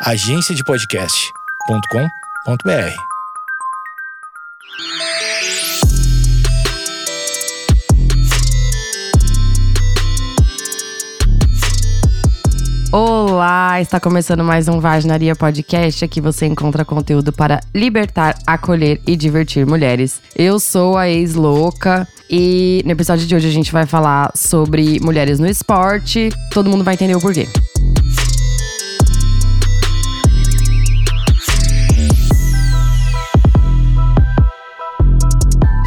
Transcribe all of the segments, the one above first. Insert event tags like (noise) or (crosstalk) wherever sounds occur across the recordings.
agenciadepodcast.com.br. Olá, está começando mais um Vaginaria Podcast. Aqui você encontra conteúdo para libertar, acolher e divertir mulheres. Eu sou a ex-louca e no episódio de hoje a gente vai falar sobre mulheres no esporte. Todo mundo vai entender o porquê.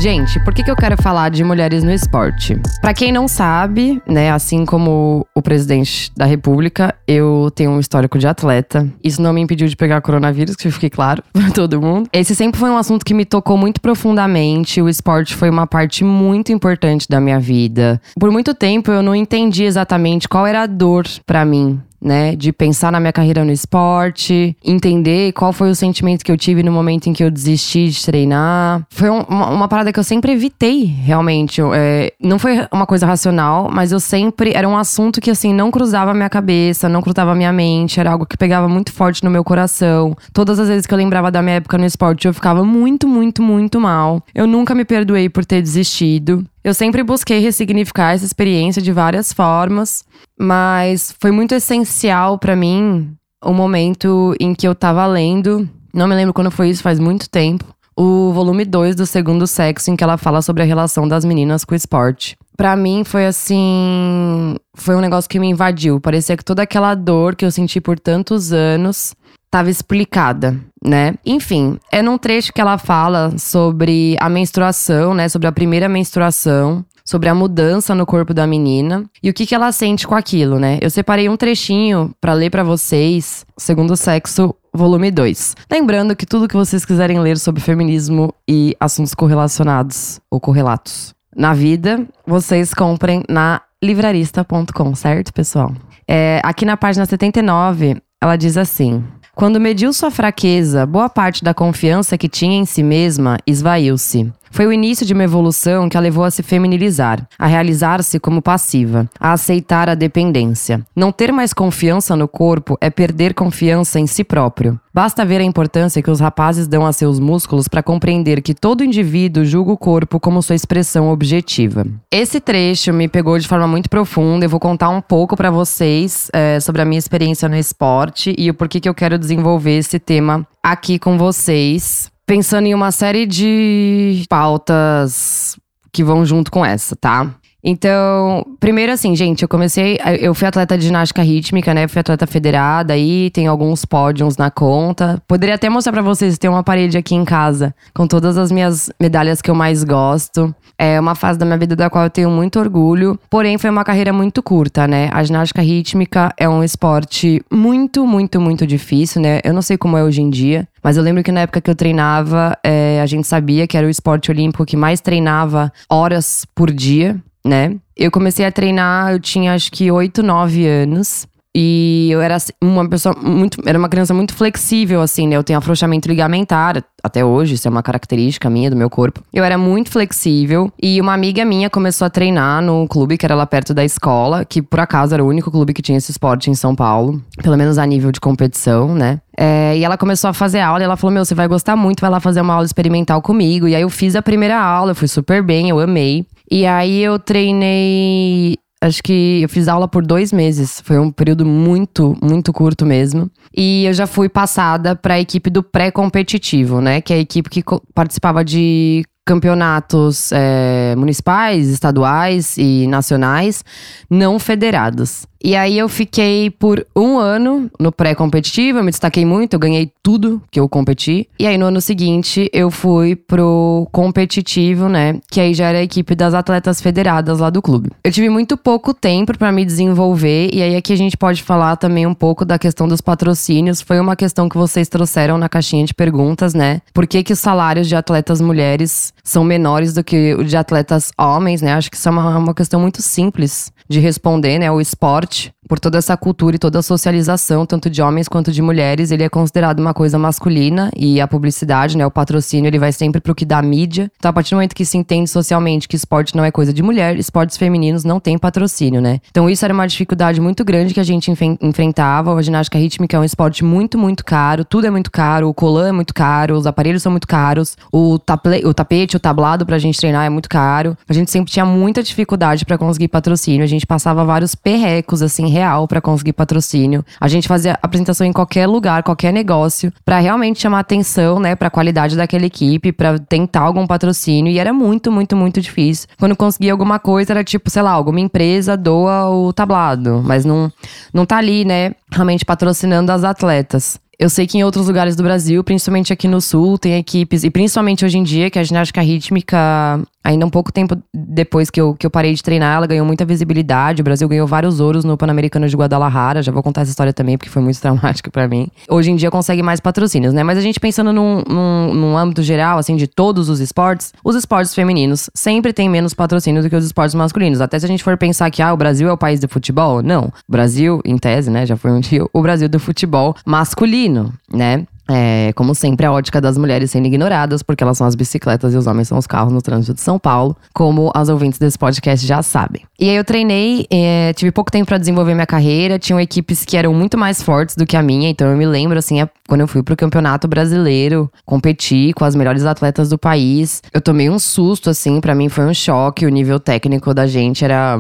Gente, por que, que eu quero falar de mulheres no esporte? Para quem não sabe, né, assim como o presidente da República, eu tenho um histórico de atleta. Isso não me impediu de pegar coronavírus, que fique claro (laughs) para todo mundo. Esse sempre foi um assunto que me tocou muito profundamente. O esporte foi uma parte muito importante da minha vida. Por muito tempo eu não entendi exatamente qual era a dor para mim né? De pensar na minha carreira no esporte, entender qual foi o sentimento que eu tive no momento em que eu desisti de treinar. Foi um, uma, uma, parada que eu sempre evitei, realmente. É, não foi uma coisa racional, mas eu sempre. Era um assunto que, assim, não cruzava a minha cabeça, não cruzava a minha mente. Era algo que pegava muito forte no meu coração. Todas as vezes que eu lembrava da minha época no esporte, eu ficava muito, muito, muito mal. Eu nunca me perdoei por ter desistido. Eu sempre busquei ressignificar essa experiência de várias formas, mas foi muito essencial para mim o momento em que eu tava lendo, não me lembro quando foi isso, faz muito tempo, o volume 2 do Segundo Sexo, em que ela fala sobre a relação das meninas com o esporte. Para mim foi assim, foi um negócio que me invadiu. Parecia que toda aquela dor que eu senti por tantos anos estava explicada, né? Enfim, é num trecho que ela fala sobre a menstruação, né? Sobre a primeira menstruação, sobre a mudança no corpo da menina e o que, que ela sente com aquilo, né? Eu separei um trechinho para ler para vocês, segundo o sexo, volume 2. Lembrando que tudo que vocês quiserem ler sobre feminismo e assuntos correlacionados ou correlatos na vida, vocês comprem na livrarista.com, certo, pessoal? É, aqui na página 79, ela diz assim: quando mediu sua fraqueza, boa parte da confiança que tinha em si mesma esvaiu-se. Foi o início de uma evolução que a levou a se feminilizar, a realizar-se como passiva, a aceitar a dependência. Não ter mais confiança no corpo é perder confiança em si próprio. Basta ver a importância que os rapazes dão a seus músculos para compreender que todo indivíduo julga o corpo como sua expressão objetiva. Esse trecho me pegou de forma muito profunda. Eu vou contar um pouco para vocês é, sobre a minha experiência no esporte e o porquê que eu quero desenvolver esse tema aqui com vocês pensando em uma série de pautas que vão junto com essa, tá? Então, primeiro assim, gente, eu comecei. Eu fui atleta de ginástica rítmica, né? Fui atleta federada aí, tem alguns pódios na conta. Poderia até mostrar para vocês, tem uma parede aqui em casa com todas as minhas medalhas que eu mais gosto. É uma fase da minha vida da qual eu tenho muito orgulho. Porém, foi uma carreira muito curta, né? A ginástica rítmica é um esporte muito, muito, muito difícil, né? Eu não sei como é hoje em dia. Mas eu lembro que na época que eu treinava, é, a gente sabia que era o esporte olímpico que mais treinava horas por dia né? Eu comecei a treinar, eu tinha acho que 8, 9 anos. E eu era assim, uma pessoa muito. Era uma criança muito flexível, assim, né? Eu tenho afrouxamento ligamentar até hoje, isso é uma característica minha do meu corpo. Eu era muito flexível. E uma amiga minha começou a treinar no clube que era lá perto da escola, que por acaso era o único clube que tinha esse esporte em São Paulo, pelo menos a nível de competição, né? É, e ela começou a fazer aula e ela falou: Meu, você vai gostar muito, vai lá fazer uma aula experimental comigo. E aí eu fiz a primeira aula, eu fui super bem, eu amei. E aí eu treinei. Acho que eu fiz aula por dois meses. Foi um período muito, muito curto mesmo. E eu já fui passada para a equipe do pré-competitivo, né? Que é a equipe que participava de campeonatos é, municipais, estaduais e nacionais não federados. E aí eu fiquei por um ano no pré-competitivo, eu me destaquei muito, eu ganhei tudo que eu competi. E aí no ano seguinte eu fui pro competitivo, né? Que aí já era a equipe das atletas federadas lá do clube. Eu tive muito pouco tempo para me desenvolver, e aí aqui a gente pode falar também um pouco da questão dos patrocínios. Foi uma questão que vocês trouxeram na caixinha de perguntas, né? Por que, que os salários de atletas mulheres são menores do que o de atletas homens, né? Acho que isso é uma, uma questão muito simples de responder, né? O esporte por toda essa cultura e toda a socialização, tanto de homens quanto de mulheres, ele é considerado uma coisa masculina e a publicidade, né, o patrocínio, ele vai sempre pro que dá mídia. Então, a partir do momento que se entende socialmente que esporte não é coisa de mulher, esportes femininos não tem patrocínio, né? Então, isso era uma dificuldade muito grande que a gente enfrentava. A ginástica rítmica é um esporte muito, muito caro, tudo é muito caro, o colã é muito caro, os aparelhos são muito caros, o, o tapete, o tablado pra gente treinar é muito caro. A gente sempre tinha muita dificuldade para conseguir patrocínio. A gente passava vários perrecos, assim, real para conseguir patrocínio. A gente fazia apresentação em qualquer lugar, qualquer negócio, para realmente chamar atenção, né, pra qualidade daquela equipe, para tentar algum patrocínio. E era muito, muito, muito difícil. Quando conseguia alguma coisa, era tipo, sei lá, alguma empresa doa o tablado, mas não, não tá ali, né, realmente patrocinando as atletas. Eu sei que em outros lugares do Brasil, principalmente aqui no Sul, tem equipes, e principalmente hoje em dia, que a ginástica rítmica Ainda um pouco tempo depois que eu, que eu parei de treinar, ela ganhou muita visibilidade. O Brasil ganhou vários ouros no Pan-Americano de Guadalajara. Já vou contar essa história também, porque foi muito (laughs) traumática para mim. Hoje em dia consegue mais patrocínios, né? Mas a gente pensando num, num, num, âmbito geral, assim, de todos os esportes, os esportes femininos sempre têm menos patrocínio do que os esportes masculinos. Até se a gente for pensar que, ah, o Brasil é o país do futebol. Não. O Brasil, em tese, né? Já foi um dia, o Brasil do futebol masculino, né? É, como sempre, a ótica das mulheres sendo ignoradas, porque elas são as bicicletas e os homens são os carros no trânsito de São Paulo, como as ouvintes desse podcast já sabem. E aí eu treinei, é, tive pouco tempo para desenvolver minha carreira, tinham equipes que eram muito mais fortes do que a minha, então eu me lembro, assim, quando eu fui pro campeonato brasileiro, competi com as melhores atletas do país, eu tomei um susto, assim, para mim foi um choque, o nível técnico da gente era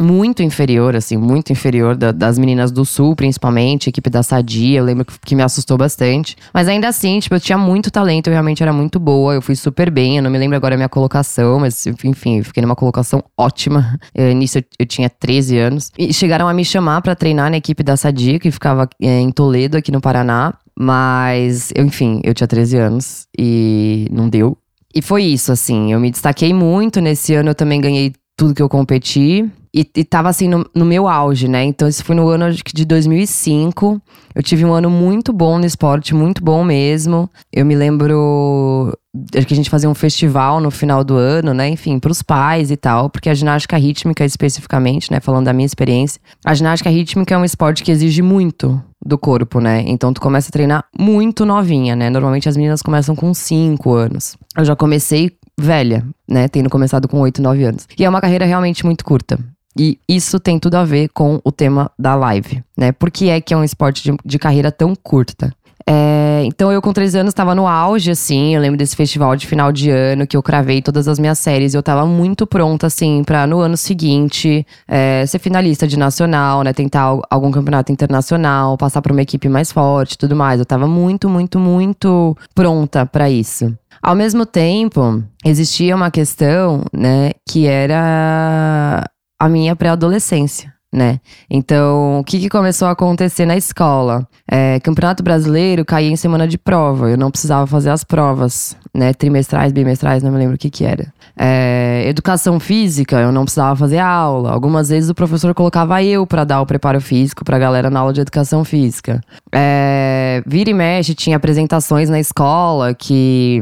muito inferior, assim, muito inferior da, das meninas do sul, principalmente, equipe da Sadia, eu lembro que, que, me assustou bastante. Mas ainda assim, tipo, eu tinha muito talento, eu realmente era muito boa, eu fui super bem, eu não me lembro agora a minha colocação, mas enfim, eu fiquei numa colocação ótima. (laughs) Eu, nisso eu, eu, tinha 13 anos. E chegaram a me chamar para treinar na equipe da Sadia, que ficava é, em Toledo, aqui no Paraná. Mas, eu, enfim, eu tinha 13 anos e não deu. E foi isso, assim, eu me destaquei muito. Nesse ano eu também ganhei tudo que eu competi. E, e tava assim no, no, meu auge, né? Então, isso foi no ano de 2005. Eu tive um ano muito bom no esporte, muito bom mesmo. Eu me lembro que a gente fazia um festival no final do ano, né? Enfim, para os pais e tal, porque a ginástica rítmica especificamente, né? Falando da minha experiência, a ginástica rítmica é um esporte que exige muito do corpo, né? Então tu começa a treinar muito novinha, né? Normalmente as meninas começam com 5 anos. Eu já comecei velha, né? Tendo começado com 8, 9 anos. E é uma carreira realmente muito curta. E isso tem tudo a ver com o tema da live, né? Por que é que é um esporte de, de carreira tão curta? É, então eu com 13 anos estava no auge, assim. Eu lembro desse festival de final de ano que eu cravei todas as minhas séries. Eu estava muito pronta, assim, para no ano seguinte é, ser finalista de nacional, né? Tentar algum campeonato internacional, passar para uma equipe mais forte tudo mais. Eu estava muito, muito, muito pronta para isso. Ao mesmo tempo, existia uma questão, né, que era a minha pré-adolescência. Né? Então, o que, que, começou a acontecer na escola? É, Campeonato Brasileiro caía em semana de prova. Eu não precisava fazer as provas, né? Trimestrais, bimestrais, não me lembro o que que era. É, educação física, eu não precisava fazer aula. Algumas vezes o professor colocava eu para dar o preparo físico pra galera na aula de educação física. É, vira e mexe, tinha apresentações na escola que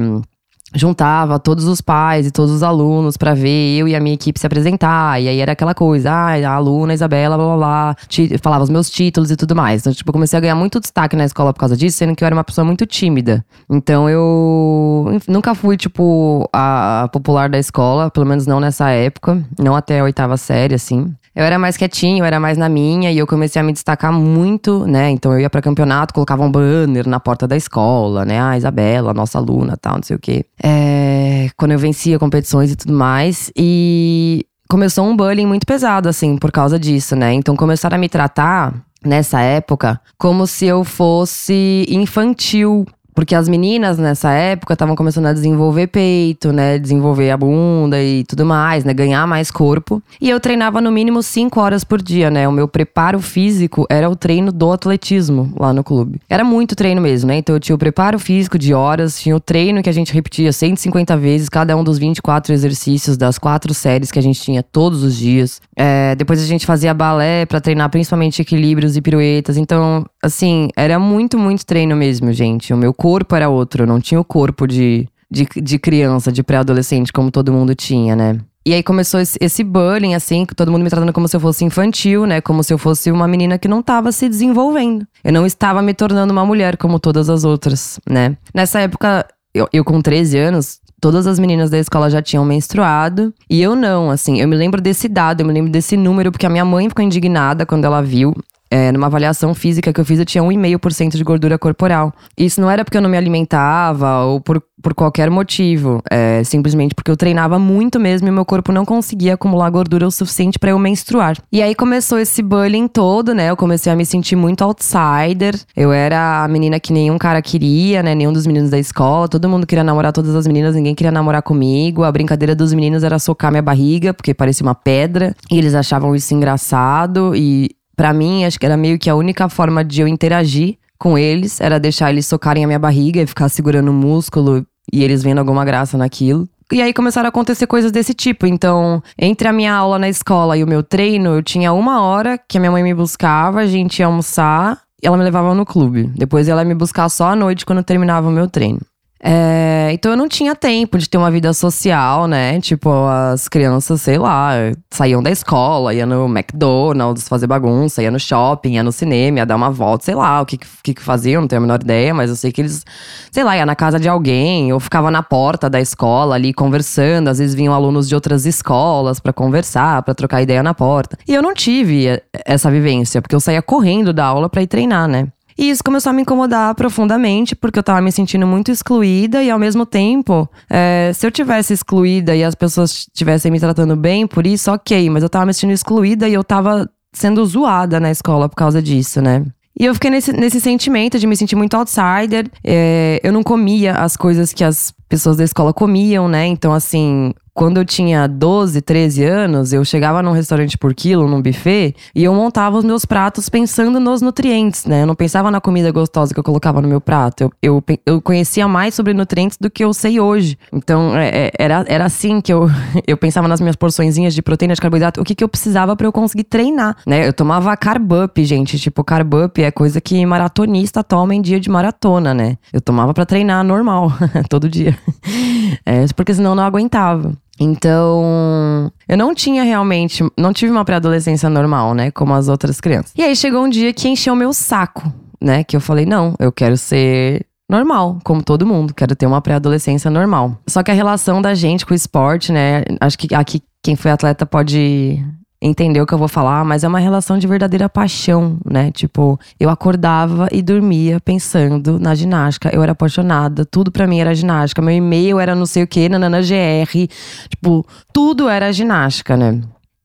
juntava todos os pais e todos os alunos para ver eu e a minha equipe se apresentar. E aí era aquela coisa, ah, a aluna Isabela, blá blá blá, falava os meus títulos e tudo mais. Então, tipo, eu comecei a ganhar muito destaque na escola por causa disso, sendo que eu era uma pessoa muito tímida. Então eu nunca fui, tipo, a popular da escola, pelo menos não nessa época, não até a oitava série, assim. Eu era mais quietinho, eu era mais na minha e eu comecei a me destacar muito, né? Então eu ia para campeonato, colocava um banner na porta da escola, né? Ah, Isabela, nossa aluna, tal, não sei o quê. É, quando eu vencia competições e tudo mais. E começou um bullying muito pesado, assim, por causa disso, né? Então começaram a me tratar nessa época como se eu fosse infantil porque as meninas nessa época estavam começando a desenvolver peito, né? Desenvolver a bunda e tudo mais, né? Ganhar mais corpo. E eu treinava no mínimo cinco horas por dia, né? O meu preparo físico era o treino do atletismo lá no clube. Era muito treino mesmo, né? Então eu tinha o preparo físico de horas, tinha o treino que a gente repetia 150 vezes, cada um dos 24 exercícios das quatro séries que a gente tinha todos os dias. É, depois a gente fazia balé para treinar principalmente equilíbrios e piruetas. Então, assim, era muito, muito treino mesmo, gente. O meu corpo era outro, eu não tinha o corpo de, de, de criança, de pré-adolescente, como todo mundo tinha, né? E aí começou esse, bullying, assim, todo mundo me tratando como se eu fosse infantil, né? Como se eu fosse uma menina que não estava se desenvolvendo. Eu não estava me tornando uma mulher como todas as outras, né? Nessa época, eu, eu com 13 anos, todas as meninas da escola já tinham menstruado. E eu não, assim. Eu me lembro desse dado, eu me lembro desse número, porque a minha mãe ficou indignada quando ela viu é, numa avaliação física que eu fiz, eu tinha 1,5% de gordura corporal. Isso não era porque eu não me alimentava ou por, por qualquer motivo. É, simplesmente porque eu treinava muito mesmo e meu corpo não conseguia acumular gordura o suficiente para eu menstruar. E aí começou esse bullying todo, né? Eu comecei a me sentir muito outsider. Eu era a menina que nenhum cara queria, né? Nenhum dos meninos da escola. Todo mundo queria namorar todas as meninas, ninguém queria namorar comigo. A brincadeira dos meninos era socar minha barriga, porque parecia uma pedra. E eles achavam isso engraçado. E para mim, acho que era meio que a única forma de eu interagir com eles era deixar eles socarem a minha barriga e ficar segurando o músculo e eles vendo alguma graça naquilo. E aí começaram a acontecer coisas desse tipo. Então, entre a minha aula na escola e o meu treino, eu tinha uma hora que a minha mãe me buscava, a gente ia almoçar e ela me levava no clube. Depois ela ia me buscar só à noite quando terminava o meu treino. É, então eu não tinha tempo de ter uma vida social, né? Tipo, as crianças, sei lá, saíam da escola, ia no McDonald's fazer bagunça, ia no shopping, ia no cinema, ia dar uma volta, sei lá, o que que, que faziam, não tenho a menor ideia, mas eu sei que eles, sei lá, ia na casa de alguém, ou ficava na porta da escola ali conversando, às vezes vinham alunos de outras escolas para conversar, para trocar ideia na porta. E eu não tive essa vivência, porque eu saía correndo da aula para ir treinar, né? E isso começou a me incomodar profundamente, porque eu tava me sentindo muito excluída e ao mesmo tempo, é, se eu tivesse excluída e as pessoas estivessem me tratando bem por isso, ok, mas eu tava me sentindo excluída e eu tava sendo zoada na escola por causa disso, né? E eu fiquei nesse, nesse sentimento de me sentir muito outsider. É, eu não comia as coisas que as pessoas da escola comiam, né? Então, assim, quando eu tinha 12, 13 anos, eu chegava num restaurante por quilo, num buffet, e eu montava os meus pratos pensando nos nutrientes, né? Eu não pensava na comida gostosa que eu colocava no meu prato. Eu, eu, eu conhecia mais sobre nutrientes do que eu sei hoje. Então, é, é era, era assim que eu, (laughs) eu pensava nas minhas porçõezinhas de proteína, de carboidrato, o que, que eu precisava para eu conseguir treinar, né? Eu tomava carb up, gente. Tipo, carb up é coisa que maratonista toma em dia de maratona, né? Eu tomava para treinar normal, (laughs) todo dia. (laughs) É, porque senão eu não aguentava. Então, eu não tinha realmente, não tive uma pré-adolescência normal, né, como as outras crianças. E aí chegou um dia que encheu meu saco, né, que eu falei: "Não, eu quero ser normal, como todo mundo, quero ter uma pré-adolescência normal". Só que a relação da gente com o esporte, né, acho que aqui quem foi atleta pode entender o que eu vou falar, mas é uma relação de verdadeira paixão, né? Tipo, eu acordava e dormia pensando na ginástica. Eu era apaixonada, tudo para mim era ginástica. Meu e-mail era não sei o que, nanana GR. Tipo, tudo era ginástica, né?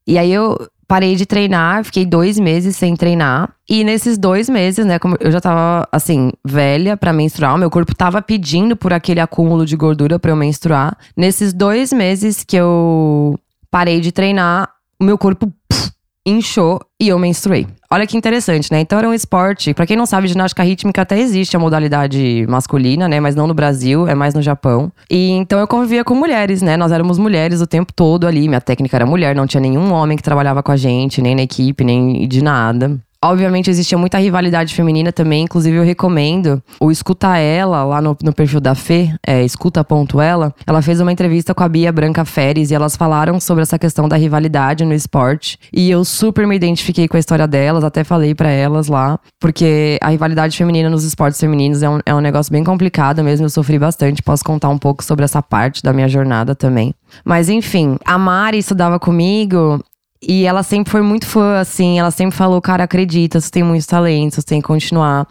E aí eu parei de treinar, fiquei dois meses sem treinar. E nesses dois meses, né, como eu já tava, assim, velha para menstruar, meu corpo tava pedindo por aquele acúmulo de gordura para eu menstruar. Nesses dois meses que eu parei de treinar, o meu corpo pff, inchou e eu menstruei. Olha que interessante, né? Então era um esporte. Para quem não sabe, ginástica rítmica até existe a modalidade masculina, né? Mas não no Brasil, é mais no Japão. E então eu convivia com mulheres, né? Nós éramos mulheres o tempo todo ali. Minha técnica era mulher, não tinha nenhum homem que trabalhava com a gente, nem na equipe, nem de nada. Obviamente existia muita rivalidade feminina também, inclusive eu recomendo o Escuta Ela, lá no, no perfil da Fê, é, escuta.ela. Ela fez uma entrevista com a Bia Branca Feres e elas falaram sobre essa questão da rivalidade no esporte. E eu super me identifiquei com a história delas, até falei para elas lá, porque a rivalidade feminina nos esportes femininos é um, é um negócio bem complicado mesmo, eu sofri bastante. Posso contar um pouco sobre essa parte da minha jornada também. Mas enfim, a Mari estudava comigo e ela sempre foi muito fã, assim. Ela sempre falou, cara, acredita, você tem muitos talentos, você tem que continuar.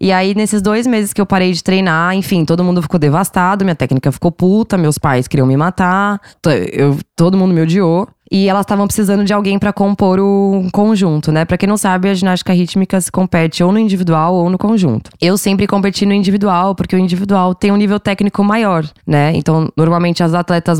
E aí, nesses dois meses que eu parei de treinar, enfim, todo mundo ficou devastado, minha técnica ficou puta, meus pais queriam me matar, eu, todo mundo me odiou. E elas estavam precisando de alguém para compor o conjunto, né? Para quem não sabe, a ginástica rítmica se compete ou no individual ou no conjunto. Eu sempre competi no individual, porque o individual tem um nível técnico maior, né? Então, normalmente as atletas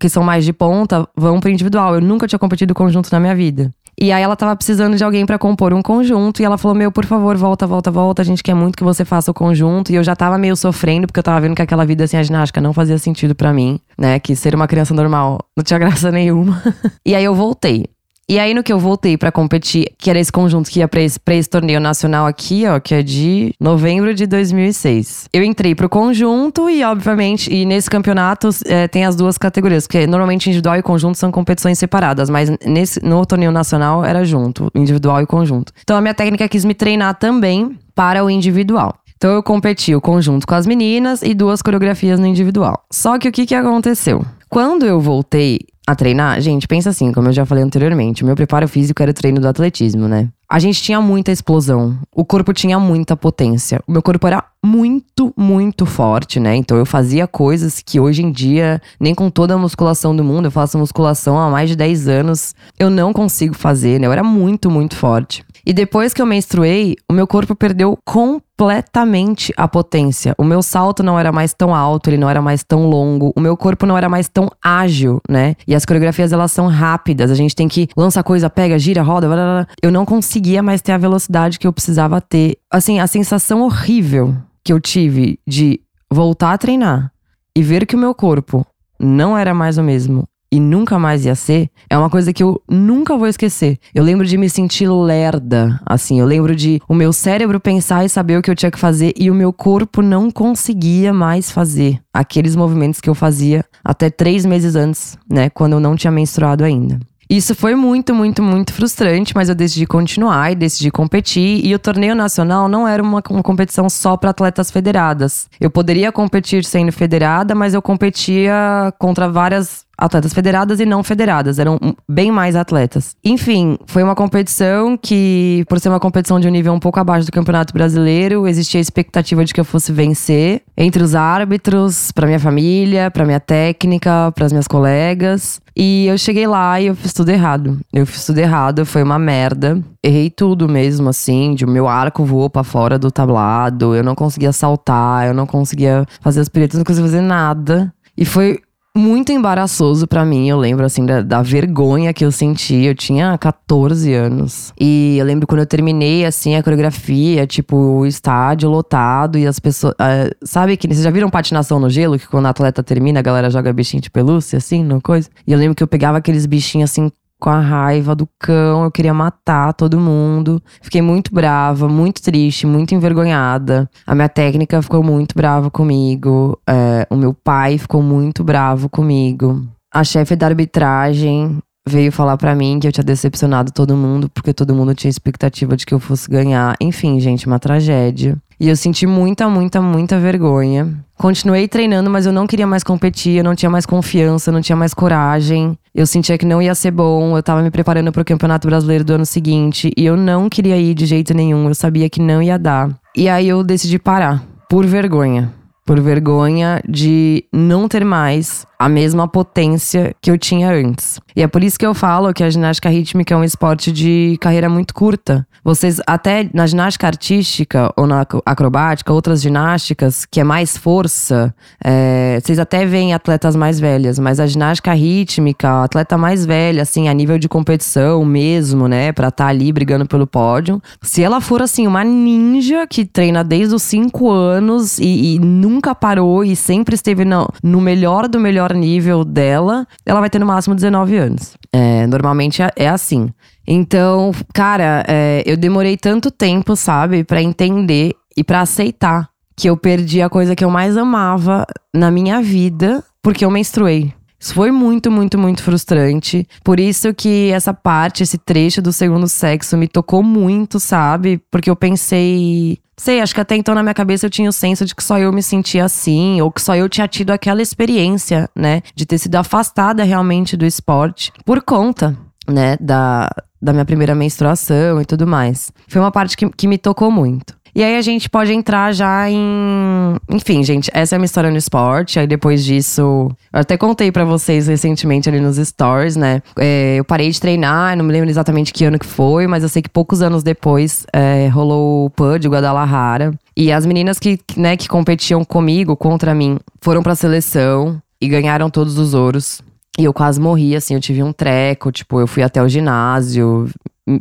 que são mais de ponta, vão pro individual. Eu nunca tinha competido conjunto na minha vida. E aí ela tava precisando de alguém para compor um conjunto e ela falou: "Meu, por favor, volta, volta, volta. A gente quer muito que você faça o conjunto". E eu já tava meio sofrendo porque eu tava vendo que aquela vida assim a ginástica não fazia sentido para mim, né? Que ser uma criança normal não tinha (laughs) graça nenhuma. e aí eu voltei. E aí, no que eu voltei para competir, que era esse conjunto que ia pra esse, pra esse torneio nacional aqui, ó, que é de novembro de 2006. Eu entrei pro conjunto e, obviamente, e nesse campeonato é, tem as duas categorias, porque normalmente individual e conjunto são competições separadas, mas nesse, no torneio nacional era junto, individual e conjunto. Então a minha técnica quis me treinar também para o individual. Então eu competi o conjunto com as meninas e duas coreografias no individual. Só que o que, que aconteceu? Quando eu voltei a treinar, gente, pensa assim, como eu já falei anteriormente, o meu preparo físico era o treino do atletismo, né? A gente tinha muita explosão, o corpo tinha muita potência, o meu corpo era muito, muito forte, né? Então eu fazia coisas que hoje em dia, nem com toda a musculação do mundo, eu faço musculação há mais de 10 anos, eu não consigo fazer, né? Eu era muito, muito forte. E depois que eu menstruei, o meu corpo perdeu completamente a potência. O meu salto não era mais tão alto, ele não era mais tão longo, o meu corpo não era mais tão ágil, né? E as coreografias elas são rápidas, a gente tem que lança coisa, pega, gira, roda, blá, blá, blá. eu não conseguia mais ter a velocidade que eu precisava ter. Assim, a sensação horrível que eu tive de voltar a treinar e ver que o meu corpo não era mais o mesmo e nunca mais ia ser, é uma coisa que eu nunca vou esquecer. Eu lembro de me sentir lerda, assim, eu lembro de o meu cérebro pensar e saber o que eu tinha que fazer e o meu corpo não conseguia mais fazer aqueles movimentos que eu fazia até três meses antes, né, quando eu não tinha menstruado ainda. Isso foi muito, muito, muito frustrante, mas eu decidi continuar e decidi competir. E o torneio nacional não era uma, uma competição só para atletas federadas. Eu poderia competir sendo federada, mas eu competia contra várias atletas federadas e não federadas, eram bem mais atletas. Enfim, foi uma competição que, por ser uma competição de um nível um pouco abaixo do Campeonato Brasileiro, existia a expectativa de que eu fosse vencer entre os árbitros, para minha família, para minha técnica, para as minhas colegas. E eu cheguei lá e eu fiz tudo errado. Eu fiz tudo errado, foi uma merda. Errei tudo mesmo, assim, de meu arco voou para fora do tablado, eu não conseguia saltar, eu não conseguia fazer as piruetas, não conseguia fazer nada. E foi muito embaraçoso para mim. Eu lembro, assim, da, da, vergonha que eu senti. Eu tinha 14 anos. E eu lembro quando eu terminei, assim, a coreografia, tipo, o estádio lotado e as pessoas. Uh, sabe que vocês já viram patinação no gelo? Que quando a atleta termina, a galera joga bichinho de pelúcia, assim, no coisa? E eu lembro que eu pegava aqueles bichinhos, assim, com a raiva do cão, eu queria matar todo mundo. Fiquei muito brava, muito triste, muito envergonhada. A minha técnica ficou muito brava comigo. É, o meu pai ficou muito bravo comigo. A chefe da arbitragem veio falar para mim que eu tinha decepcionado todo mundo, porque todo mundo tinha expectativa de que eu fosse ganhar. Enfim, gente, uma tragédia. E eu senti muita, muita, muita vergonha. Continuei treinando, mas eu não queria mais competir, eu não tinha mais confiança, não tinha mais coragem. Eu sentia que não ia ser bom, eu tava me preparando para o Campeonato Brasileiro do ano seguinte e eu não queria ir de jeito nenhum, eu sabia que não ia dar. E aí eu decidi parar, por vergonha. Por vergonha de não ter mais a mesma potência que eu tinha antes. E é por isso que eu falo que a ginástica rítmica é um esporte de carreira muito curta. Vocês, até na ginástica artística ou na acrobática, outras ginásticas, que é mais força, é, vocês até veem atletas mais velhas, mas a ginástica rítmica, a atleta mais velha, assim, a nível de competição mesmo, né, pra estar tá ali brigando pelo pódio, se ela for, assim, uma ninja que treina desde os 5 anos e, e, nunca parou e sempre esteve no, no melhor do melhor melhor nível dela, ela vai ter no máximo 19 anos. É, normalmente é, é assim. Então, cara, é, eu demorei tanto tempo, sabe, para entender e para aceitar que eu perdi a coisa que eu mais amava na minha vida porque eu menstruei. Isso foi muito, muito, muito frustrante. Por isso que essa parte, esse trecho do segundo sexo me tocou muito, sabe? Porque eu pensei, Sei, acho que até então na minha cabeça eu tinha o senso de que só eu me sentia assim, ou que só eu tinha tido aquela experiência, né? De ter sido afastada realmente do esporte por conta, né? Da, da minha primeira menstruação e tudo mais. Foi uma parte que, que me tocou muito. E aí a gente pode entrar já em. Enfim, gente, essa é a minha história no esporte. Aí depois disso, eu até contei para vocês recentemente ali nos stories, né? É, eu parei de treinar, não me lembro exatamente que ano que foi, mas eu sei que poucos anos depois é, rolou o PUD, o Guadalajara. E as meninas que, né, que competiam comigo, contra mim, foram pra seleção e ganharam todos os ouros. E eu quase morri, assim, eu tive um treco, tipo, eu fui até o ginásio,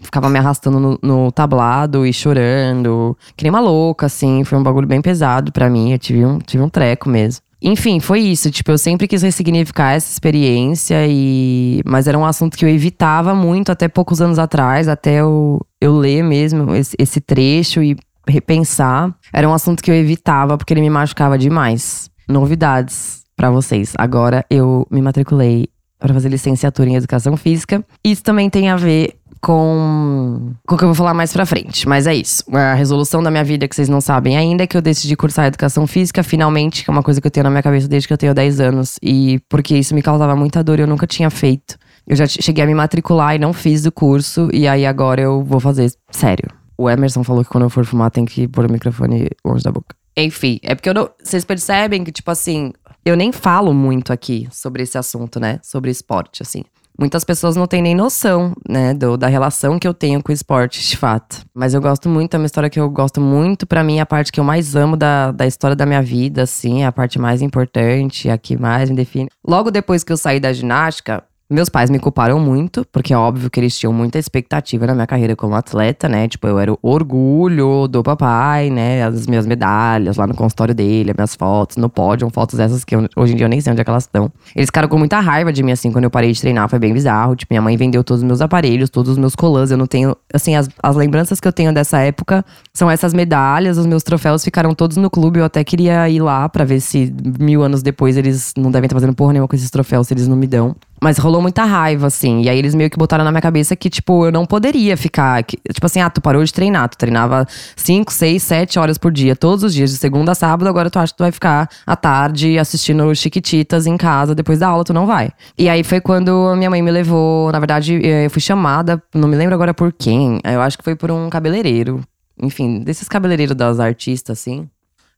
ficava me arrastando no, no, tablado e chorando, que nem uma louca, assim. Foi um bagulho bem pesado para mim. Eu tive um, tive um treco mesmo. Enfim, foi isso. Tipo, eu sempre quis ressignificar essa experiência e. Mas era um assunto que eu evitava muito até poucos anos atrás, até eu, eu ler mesmo esse, esse trecho e repensar. Era um assunto que eu evitava porque ele me machucava demais. Novidades para vocês. Agora eu me matriculei para fazer licenciatura em educação física. Isso também tem a ver com, com o que eu vou falar mais pra frente. Mas é isso. A resolução da minha vida que vocês não sabem ainda é que eu decidi cursar educação física, finalmente, que é uma coisa que eu tenho na minha cabeça desde que eu tenho 10 anos. E porque isso me causava muita dor e eu nunca tinha feito. Eu já cheguei a me matricular e não fiz o curso, e aí agora eu vou fazer sério. O Emerson falou que quando eu for fumar tem que pôr o microfone longe da boca. Enfim, é porque eu não. Vocês percebem que, tipo assim, eu nem falo muito aqui sobre esse assunto, né? Sobre esporte, assim. Muitas pessoas não têm nem noção, né, do, da relação que eu tenho com o esporte, de fato. Mas eu gosto muito, é uma história que eu gosto muito. para mim, a parte que eu mais amo da, da história da minha vida, assim, é a parte mais importante, a que mais me define. Logo depois que eu saí da ginástica, meus pais me culparam muito, porque é óbvio que eles tinham muita expectativa na minha carreira como atleta, né? Tipo, eu era o orgulho do papai, né? As minhas medalhas lá no consultório dele, as minhas fotos no pódio, fotos essas que eu, hoje em dia eu nem sei onde é que elas estão. Eles ficaram com muita raiva de mim, assim, quando eu parei de treinar, foi bem bizarro. Tipo, minha mãe vendeu todos os meus aparelhos, todos os meus colãs. Eu não tenho, assim, as, as lembranças que eu tenho dessa época são essas medalhas, os meus troféus ficaram todos no clube. Eu até queria ir lá para ver se mil anos depois eles não devem estar fazendo porra nenhuma com esses troféus, se eles não me dão. Mas rolou muita raiva, assim. E aí eles meio que botaram na minha cabeça que, tipo, eu não poderia ficar. Que, tipo assim, ah, tu parou de treinar. Tu treinava 5, 6, 7 horas por dia, todos os dias, de segunda a sábado. Agora tu acha que tu vai ficar à tarde assistindo Chiquititas em casa, depois da aula, tu não vai. E aí foi quando minha mãe me levou. Na verdade, eh, eu fui chamada, não me lembro agora por quem. Eu acho que foi por um cabeleireiro. Enfim, desses cabeleireiros das artistas, assim.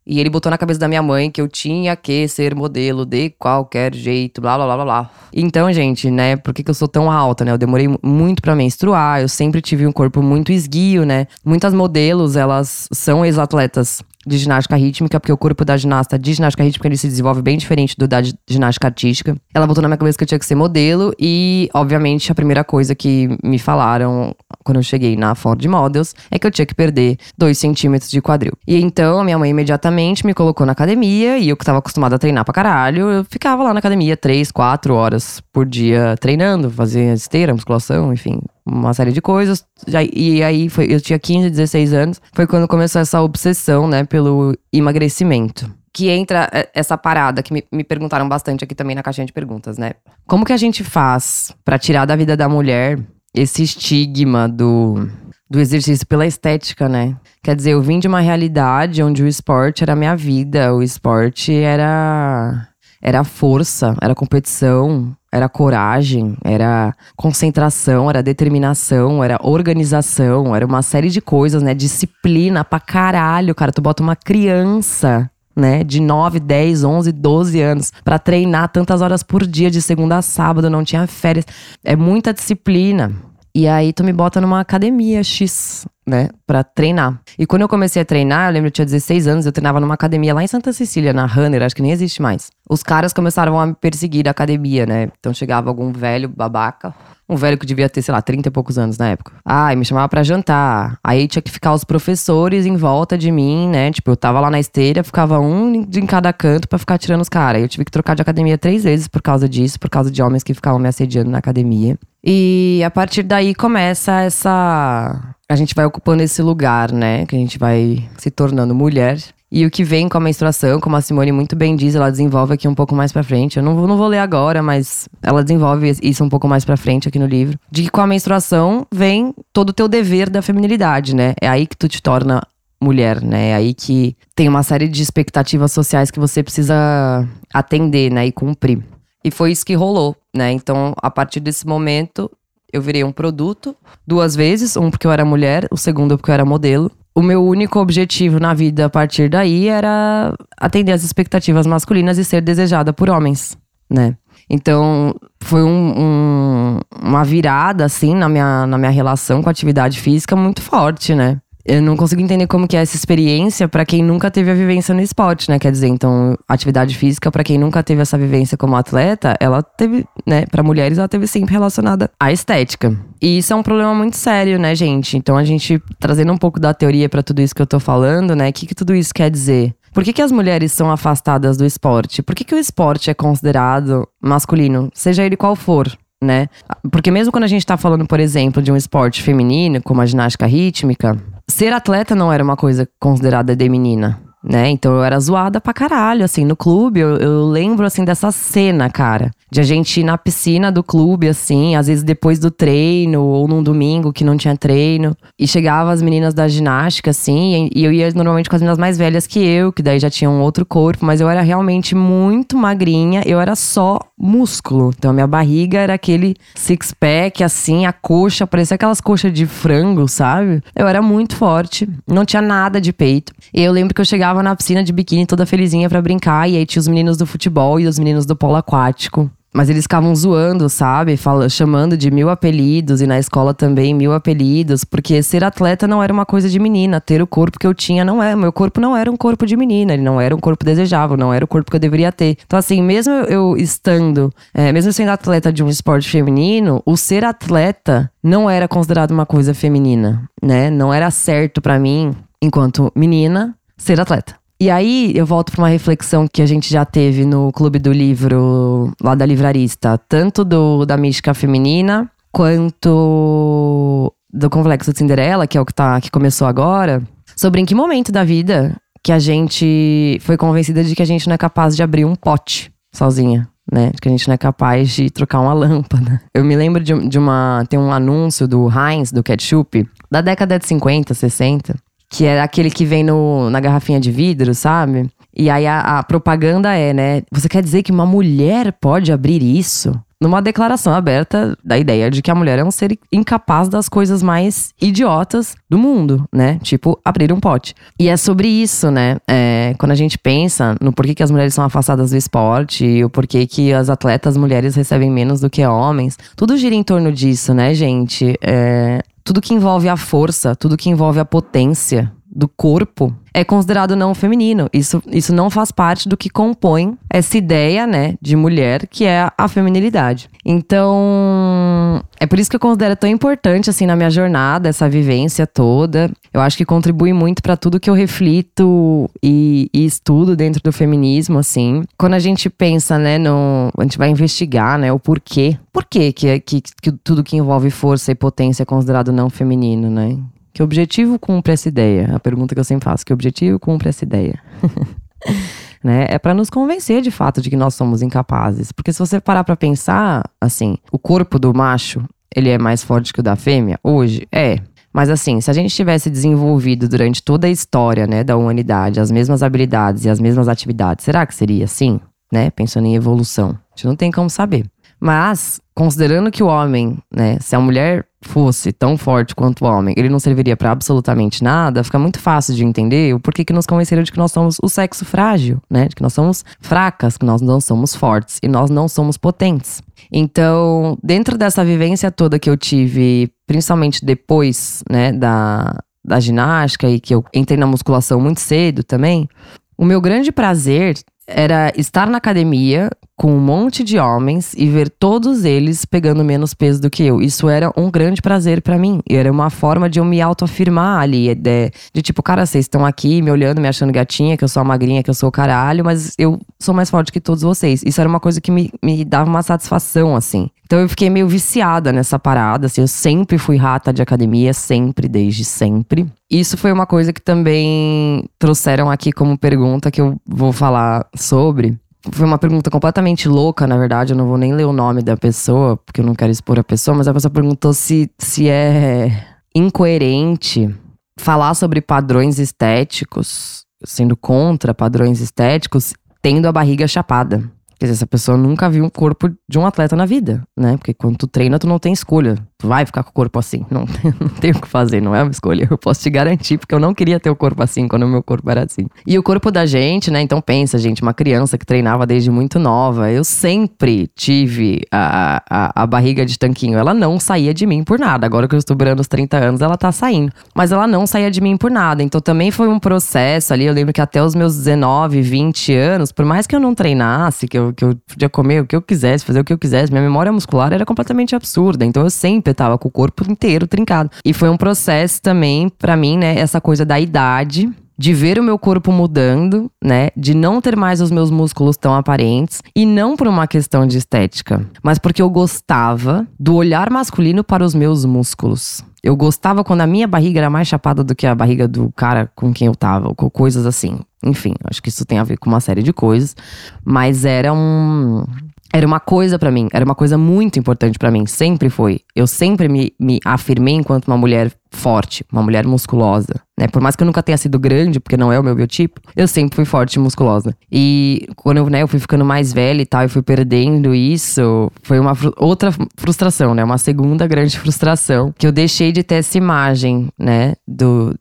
E ele botou na cabeça da minha mãe que eu tinha que ser modelo de qualquer jeito, blá blá blá blá blá. Então, gente, né, por que, que eu sou tão alta, né? Eu demorei muito para menstruar, eu sempre tive um corpo muito esguio, né? Muitas modelos, elas são ex-atletas de ginástica rítmica, porque o corpo da ginasta de ginástica rítmica ele se desenvolve bem diferente do da ginástica artística. Ela botou na minha cabeça que eu tinha que ser modelo e, obviamente, a primeira coisa que me falaram quando eu cheguei na Ford Models é que eu tinha que perder 2 centímetros de quadril. E então, a minha mãe imediatamente me colocou na academia e eu que tava acostumada a treinar pra caralho, eu ficava lá na academia 3, 4 horas por dia treinando, fazia esteira, musculação, enfim, uma série de coisas. E aí foi, eu tinha 15, 16 anos. Foi quando começou essa obsessão, né, pelo emagrecimento. Que entra é, essa parada que me, me perguntaram bastante aqui também na caixinha de perguntas, né? Como que a gente faz para tirar da vida da mulher esse estigma do, do exercício pela estética, né? Quer dizer, eu vim de uma realidade onde o esporte era minha vida, o esporte era era força, era competição, era coragem, era concentração, era determinação, era organização, era uma série de coisas, né? Disciplina pra caralho, cara. Tu bota uma criança né, de 9, 10, 11, 12 anos, para treinar tantas horas por dia, de segunda a sábado, não tinha férias. É muita disciplina. E aí tu me bota numa academia X, né, pra treinar. E quando eu comecei a treinar, eu lembro que eu tinha 16 anos, eu treinava numa academia lá em Santa Cecília, na Runner, acho que nem existe mais. Os caras começaram a me perseguir da academia, né? Então chegava algum velho babaca, um velho que devia ter, sei lá, 30 e poucos anos na época. Ai, me chamava para jantar. Aí tinha que ficar os professores em volta de mim, né? Tipo, eu tava lá na esteira, ficava um em cada canto para ficar tirando os caras. Eu tive que trocar de academia três vezes por causa disso, por causa de homens que ficavam me assediando na academia. E a partir daí começa essa. A gente vai ocupando esse lugar, né? Que a gente vai se tornando mulher. E o que vem com a menstruação, como a Simone muito bem diz, ela desenvolve aqui um pouco mais pra frente. Eu não, não vou ler agora, mas ela desenvolve isso um pouco mais pra frente aqui no livro. De que com a menstruação vem todo o teu dever da feminilidade, né? É aí que tu te torna mulher, né? É aí que tem uma série de expectativas sociais que você precisa atender, né? E cumprir. E foi isso que rolou, né? Então, a partir desse momento, eu virei um produto duas vezes, um porque eu era mulher, o segundo porque eu era modelo. O meu único objetivo na vida a partir daí era atender as expectativas masculinas e ser desejada por homens, né? Então, foi um, um, uma virada, assim, na minha, na minha relação com a atividade física muito forte, né? Eu não consigo entender como que é essa experiência para quem nunca teve a vivência no esporte, né? Quer dizer, então, atividade física para quem nunca teve essa vivência como atleta, ela teve, né, para mulheres ela teve sempre relacionada à estética. E isso é um problema muito sério, né, gente? Então, a gente trazendo um pouco da teoria para tudo isso que eu tô falando, né? O que, que tudo isso quer dizer? Por que, que as mulheres são afastadas do esporte? Por que, que o esporte é considerado masculino, seja ele qual for? Né? Porque mesmo quando a gente tá falando, por exemplo, de um esporte feminino, como a ginástica rítmica, ser atleta não era uma coisa considerada de menina né? Então eu era zoada pra caralho, assim, no clube. Eu, eu, lembro, assim, dessa cena, cara. De a gente ir na piscina do clube, assim, às vezes depois do treino, ou num domingo que não tinha treino. E chegava as meninas da ginástica, assim, e eu ia normalmente com as meninas mais velhas que eu, que daí já tinham um outro corpo, mas eu era realmente muito magrinha, eu era só músculo. Então a minha barriga era aquele six-pack, assim, a coxa, parecia aquelas coxas de frango, sabe? Eu era muito forte, não tinha nada de peito. E eu lembro que eu chegava chegava na piscina de biquíni toda felizinha para brincar. E aí tinha os meninos do futebol e os meninos do polo aquático. Mas eles ficavam zoando, sabe? Fala, chamando de mil apelidos e na escola também mil apelidos, porque ser atleta não era uma coisa de menina. Ter o corpo que eu tinha não é. Meu corpo não era um corpo de menina, ele não era um corpo desejável, não era o corpo que eu deveria ter. Então, assim, mesmo eu estando, é, mesmo sendo atleta de um esporte feminino, o ser atleta não era considerado uma coisa feminina, né? Não era certo para mim, enquanto menina, ser atleta. E aí eu volto para uma reflexão que a gente já teve no Clube do Livro, lá da Livrarista, tanto do da mística feminina quanto do Complexo de Cinderela, que é o que, tá, que começou agora, sobre em que momento da vida que a gente foi convencida de que a gente não é capaz de abrir um pote sozinha. Né, de que a gente não é capaz de trocar uma (laughs) lâmpada. Eu me lembro de, de uma. Tem um anúncio do Heinz, do ketchup, da década de 50, 60, que é aquele que vem no, na garrafinha de vidro, sabe? E aí a, a, propaganda é, né? Você quer dizer que uma mulher pode abrir isso? Numa declaração aberta da ideia de que a mulher é um ser incapaz das coisas mais idiotas do mundo, né? Tipo, abrir um pote. E é sobre isso, né? É, quando a gente pensa no porquê que as mulheres são afastadas do esporte e o porquê que as atletas mulheres recebem menos do que homens, tudo gira em torno disso, né, gente? É, tudo que envolve a força, tudo que envolve a potência do corpo é considerado não feminino. Isso, isso não faz parte do que compõe essa ideia, né, de mulher, que é a feminilidade. Então, é por isso que eu considero tão importante, assim, na minha jornada, essa vivência toda. Eu acho que contribui muito para tudo que eu reflito e, e, estudo dentro do feminismo, assim. Quando a gente pensa, né, no. A gente vai investigar, né, o porquê. Por que, que, que tudo que envolve força e potência é considerado não feminino, né? Que objetivo cumpre essa ideia? A pergunta que eu sempre faço: que objetivo cumpre essa ideia? (laughs) né? É para nos convencer de fato de que nós somos incapazes. Porque se você parar para pensar, assim, o corpo do macho, ele é mais forte que o da fêmea? Hoje, é. Mas assim, se a gente tivesse desenvolvido durante toda a história, né, da humanidade, as mesmas habilidades e as mesmas atividades, será que seria assim? Né? Pensando em evolução. A gente não tem como saber. Mas, considerando que o homem, né, se a mulher fosse tão forte quanto o homem, ele não serviria para absolutamente nada, fica muito fácil de entender o porquê que nos convenceram de que nós somos o sexo frágil, né? De que nós somos fracas, que nós não somos fortes e nós não somos potentes. Então, dentro dessa vivência toda que eu tive, principalmente depois, né, da, da ginástica e que eu entrei na musculação muito cedo também, o meu grande prazer era estar na academia com um monte de homens e ver todos eles pegando menos peso do que eu. Isso era um grande prazer para mim. Era uma forma de eu me autoafirmar ali. De, de tipo, cara, vocês estão aqui me olhando, me achando gatinha, que eu sou a magrinha, que eu sou o caralho, mas eu sou mais forte que todos vocês. Isso era uma coisa que me, me dava uma satisfação, assim. Então eu fiquei meio viciada nessa parada, assim. Eu sempre fui rata de academia, sempre, desde sempre. Isso foi uma coisa que também trouxeram aqui como pergunta que eu vou falar sobre foi uma pergunta completamente louca, na verdade. Eu não vou nem ler o nome da pessoa, porque eu não quero expor a pessoa, mas a pessoa perguntou se, se é incoerente falar sobre padrões estéticos, sendo contra padrões estéticos, tendo a barriga chapada. Quer dizer, essa pessoa nunca viu um corpo de um atleta na vida, né? Porque quando tu treina, tu não tem escolha. Vai ficar com o corpo assim. Não, (laughs) não tenho o que fazer, não é uma escolha. Eu posso te garantir, porque eu não queria ter o corpo assim quando o meu corpo era assim. E o corpo da gente, né? Então pensa, gente, uma criança que treinava desde muito nova. Eu sempre tive a, a, a barriga de tanquinho. Ela não saía de mim por nada. Agora que eu estou beirando os 30 anos, ela tá saindo. Mas ela não saía de mim por nada. Então também foi um processo ali. Eu lembro que até os meus 19, 20 anos, por mais que eu não treinasse, que eu, que eu podia comer o que eu quisesse, fazer o que eu quisesse, minha memória muscular era completamente absurda. Então eu sempre tava com o corpo inteiro trincado. E foi um processo também, para mim, né, essa coisa da idade de ver o meu corpo mudando, né? De não ter mais os meus músculos tão aparentes. E não por uma questão de estética, mas porque eu gostava do olhar masculino para os meus músculos. Eu gostava quando a minha barriga era mais chapada do que a barriga do cara com quem eu tava, com coisas assim. Enfim, acho que isso tem a ver com uma série de coisas. Mas era um era uma coisa para mim, era uma coisa muito importante para mim, sempre foi. Eu sempre me, me afirmei enquanto uma mulher forte, uma mulher musculosa, né? Por mais que eu nunca tenha sido grande, porque não é o meu biotipo, eu sempre fui forte e musculosa. E quando eu, né, eu fui ficando mais velha e tal, eu fui perdendo isso, foi uma fru outra frustração, né? Uma segunda grande (laughs) frustração, que eu deixei de ter essa imagem, né, do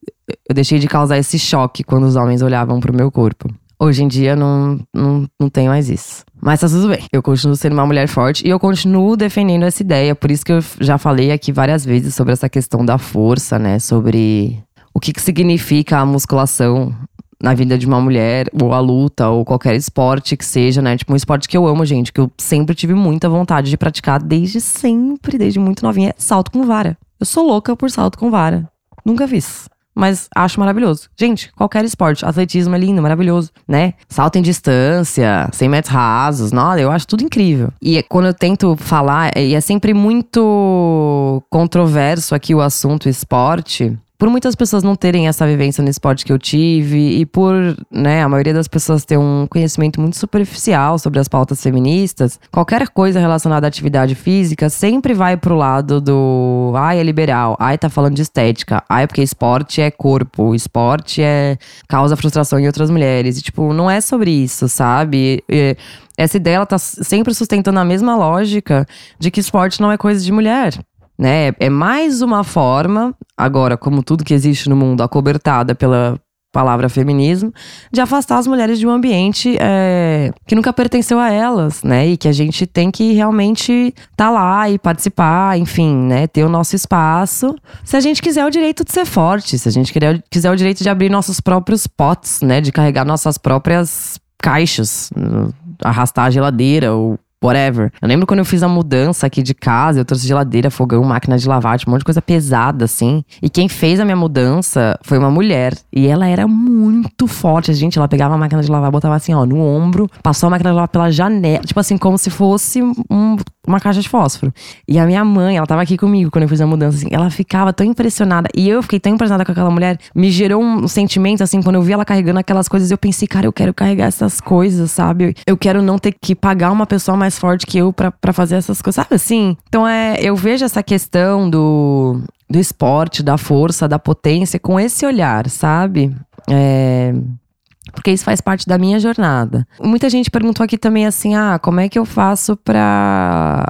eu deixei de causar esse choque quando os homens olhavam pro meu corpo. Hoje em dia não, não, não tem mais isso. Mas tá tudo bem. Eu continuo sendo uma mulher forte e eu continuo defendendo essa ideia. Por isso que eu já falei aqui várias vezes sobre essa questão da força, né? Sobre o que, que significa a musculação na vida de uma mulher, ou a luta, ou qualquer esporte que seja, né? Tipo, um esporte que eu amo, gente, que eu sempre tive muita vontade de praticar desde sempre, desde muito novinha, salto com vara. Eu sou louca por salto com vara. Nunca fiz mas acho maravilhoso. Gente, qualquer esporte, atletismo é lindo, maravilhoso, né? Salto em distância, 100 metros rasos, nossa, eu acho tudo incrível. E quando eu tento falar, e é sempre muito controverso aqui o assunto esporte, por muitas pessoas não terem essa vivência no esporte que eu tive e por, né, a maioria das pessoas ter um conhecimento muito superficial sobre as pautas feministas, qualquer coisa relacionada à atividade física sempre vai pro lado do, ai, é liberal, ai, tá falando de estética, ai, porque esporte é corpo, esporte é causa frustração em outras mulheres. E, tipo, não é sobre isso, sabe? E, essa ideia ela tá sempre sustentando a mesma lógica de que esporte não é coisa de mulher né? É mais uma forma, agora, como tudo que existe no mundo, acobertada pela palavra feminismo, de afastar as mulheres de um ambiente é, que nunca pertenceu a elas, né? E que a gente tem que realmente estar tá lá e participar, enfim, né? Ter o nosso espaço. Se a gente quiser o direito de ser forte, se a gente quiser o direito de abrir nossos próprios potes, né? De carregar nossas próprias caixas, arrastar a geladeira ou whatever. Eu lembro quando eu fiz a mudança aqui de casa, eu trouxe geladeira, fogão, máquina de lavar, tipo, um monte de coisa pesada, assim. E quem fez a minha mudança foi uma mulher. E ela era muito forte. Gente, ela pegava a máquina de lavar, botava assim, ó, no ombro, passou a máquina de lavar pela janela. Tipo assim, como se fosse um, uma caixa de fósforo. E a minha mãe, ela tava aqui comigo quando eu fiz a mudança, assim. Ela ficava tão impressionada. E eu fiquei tão impressionada com aquela mulher. Me gerou um sentimento, assim, quando eu vi ela carregando aquelas coisas, eu pensei, cara, eu quero carregar essas coisas, sabe? Eu quero não ter que pagar uma pessoa mais mais forte que eu para fazer essas coisas, sabe assim? Então é, eu vejo essa questão do, do esporte, da força, da potência com esse olhar, sabe? É, porque isso faz parte da minha jornada. Muita gente perguntou aqui também assim: ah, como é que eu faço pra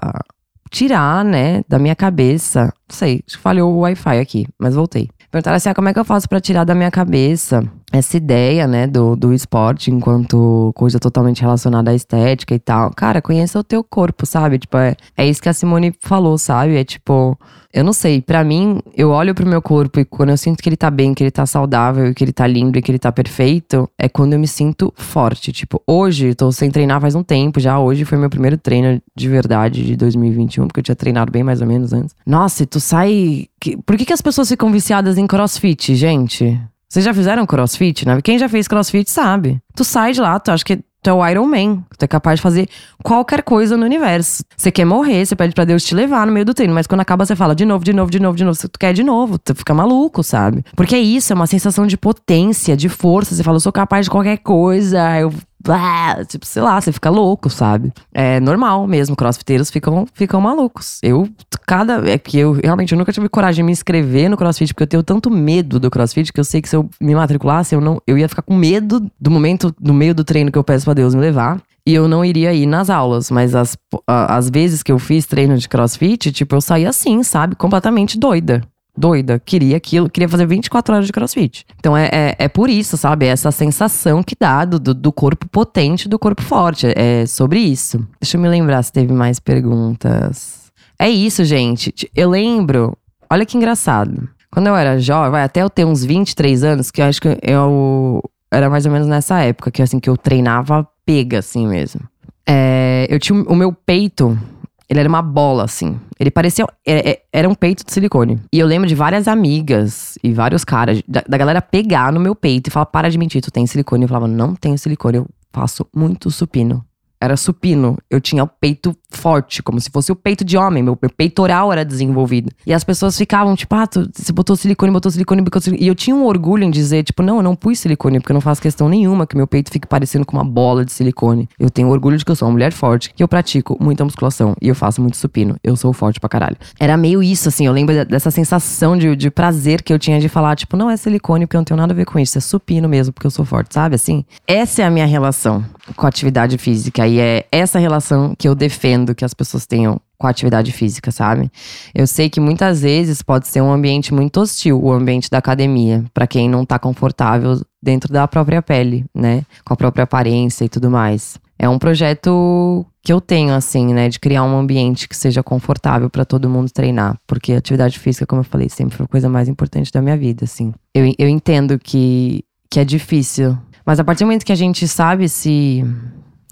tirar, né, da minha cabeça? Não sei, falhou o Wi-Fi aqui, mas voltei. Perguntaram assim: ah, como é que eu faço para tirar da minha cabeça essa ideia, né, do, do esporte enquanto coisa totalmente relacionada à estética e tal. Cara, conheça o teu corpo, sabe? Tipo, é, é isso que a Simone falou, sabe? É tipo, eu não sei, para mim, eu olho pro meu corpo e quando eu sinto que ele tá bem, que ele tá saudável, que ele tá lindo e que ele tá perfeito, é quando eu me sinto forte. Tipo, hoje, tô sem treinar faz um tempo já. Hoje foi meu primeiro treino de verdade de 2021, porque eu tinha treinado bem mais ou menos antes. Nossa, e tu sai. Por que, que as pessoas ficam viciadas em crossfit, gente? Vocês já fizeram crossfit, né? Quem já fez crossfit sabe. Tu sai de lá, tu acha que tu é o Iron Man. Tu é capaz de fazer qualquer coisa no universo. Você quer morrer, você pede para Deus te levar no meio do treino, mas quando acaba você fala de novo, de novo, de novo, de novo. Tu quer de novo, tu fica maluco, sabe? Porque é isso, é uma sensação de potência, de força. Você fala, eu sou capaz de qualquer coisa, eu blá, tipo, sei lá, você fica louco, sabe? É normal mesmo, crossfiteiros ficam, ficam malucos. Eu, cada. É que eu realmente eu nunca tive coragem de me inscrever no crossfit, porque eu tenho tanto medo do crossfit que eu sei que se eu me matriculasse, eu não. Eu ia ficar com medo do momento, no meio do treino que eu peço pra Deus me levar. E eu não iria ir nas aulas, mas as, as vezes que eu fiz treino de crossfit, tipo, eu saía assim, sabe? Completamente doida doida, queria aquilo, queria fazer 24 horas de crossfit. Então é, é, é por isso, sabe? É essa sensação que dá do, do corpo potente do corpo forte. É sobre isso. Deixa eu me lembrar se teve mais perguntas. É isso, gente. Eu lembro. Olha que engraçado. Quando eu era jovem, até eu ter uns 23 anos, que eu acho que eu era mais ou menos nessa época, que assim, que eu treinava pega, assim mesmo. É, eu tinha o meu peito ele era uma bola, assim. Ele parecia. Era, é, é, era um peito de silicone. E eu lembro de várias amigas e vários caras, da, da galera pegar no meu peito e falar: para de mentir, tu tem silicone. Eu falava: não tenho silicone, eu faço muito supino era supino. Eu tinha o peito forte, como se fosse o peito de homem. Meu peitoral era desenvolvido. E as pessoas ficavam, tipo, ah, tu, você botou silicone, botou silicone, botou silicone. E eu tinha um orgulho em dizer, tipo, não, eu não pus silicone, porque eu não faço questão nenhuma que meu peito fique parecendo com uma bola de silicone. Eu tenho orgulho de que eu sou uma mulher forte, que eu pratico muita musculação e eu faço muito supino. Eu sou forte pra caralho. Era meio isso, assim, eu lembro dessa sensação de, de prazer que eu tinha de falar, tipo, não é silicone, porque eu não tenho nada a ver com isso. É supino mesmo, porque eu sou forte, sabe? Assim, essa é a minha relação com a atividade física. E é essa relação que eu defendo que as pessoas tenham com a atividade física, sabe? Eu sei que muitas vezes pode ser um ambiente muito hostil, o ambiente da academia, para quem não tá confortável dentro da própria pele, né? Com a própria aparência e tudo mais. É um projeto que eu tenho, assim, né? De criar um ambiente que seja confortável para todo mundo treinar. Porque atividade física, como eu falei, sempre foi a coisa mais importante da minha vida, assim. Eu, eu entendo que, que é difícil mas a partir do momento que a gente sabe se,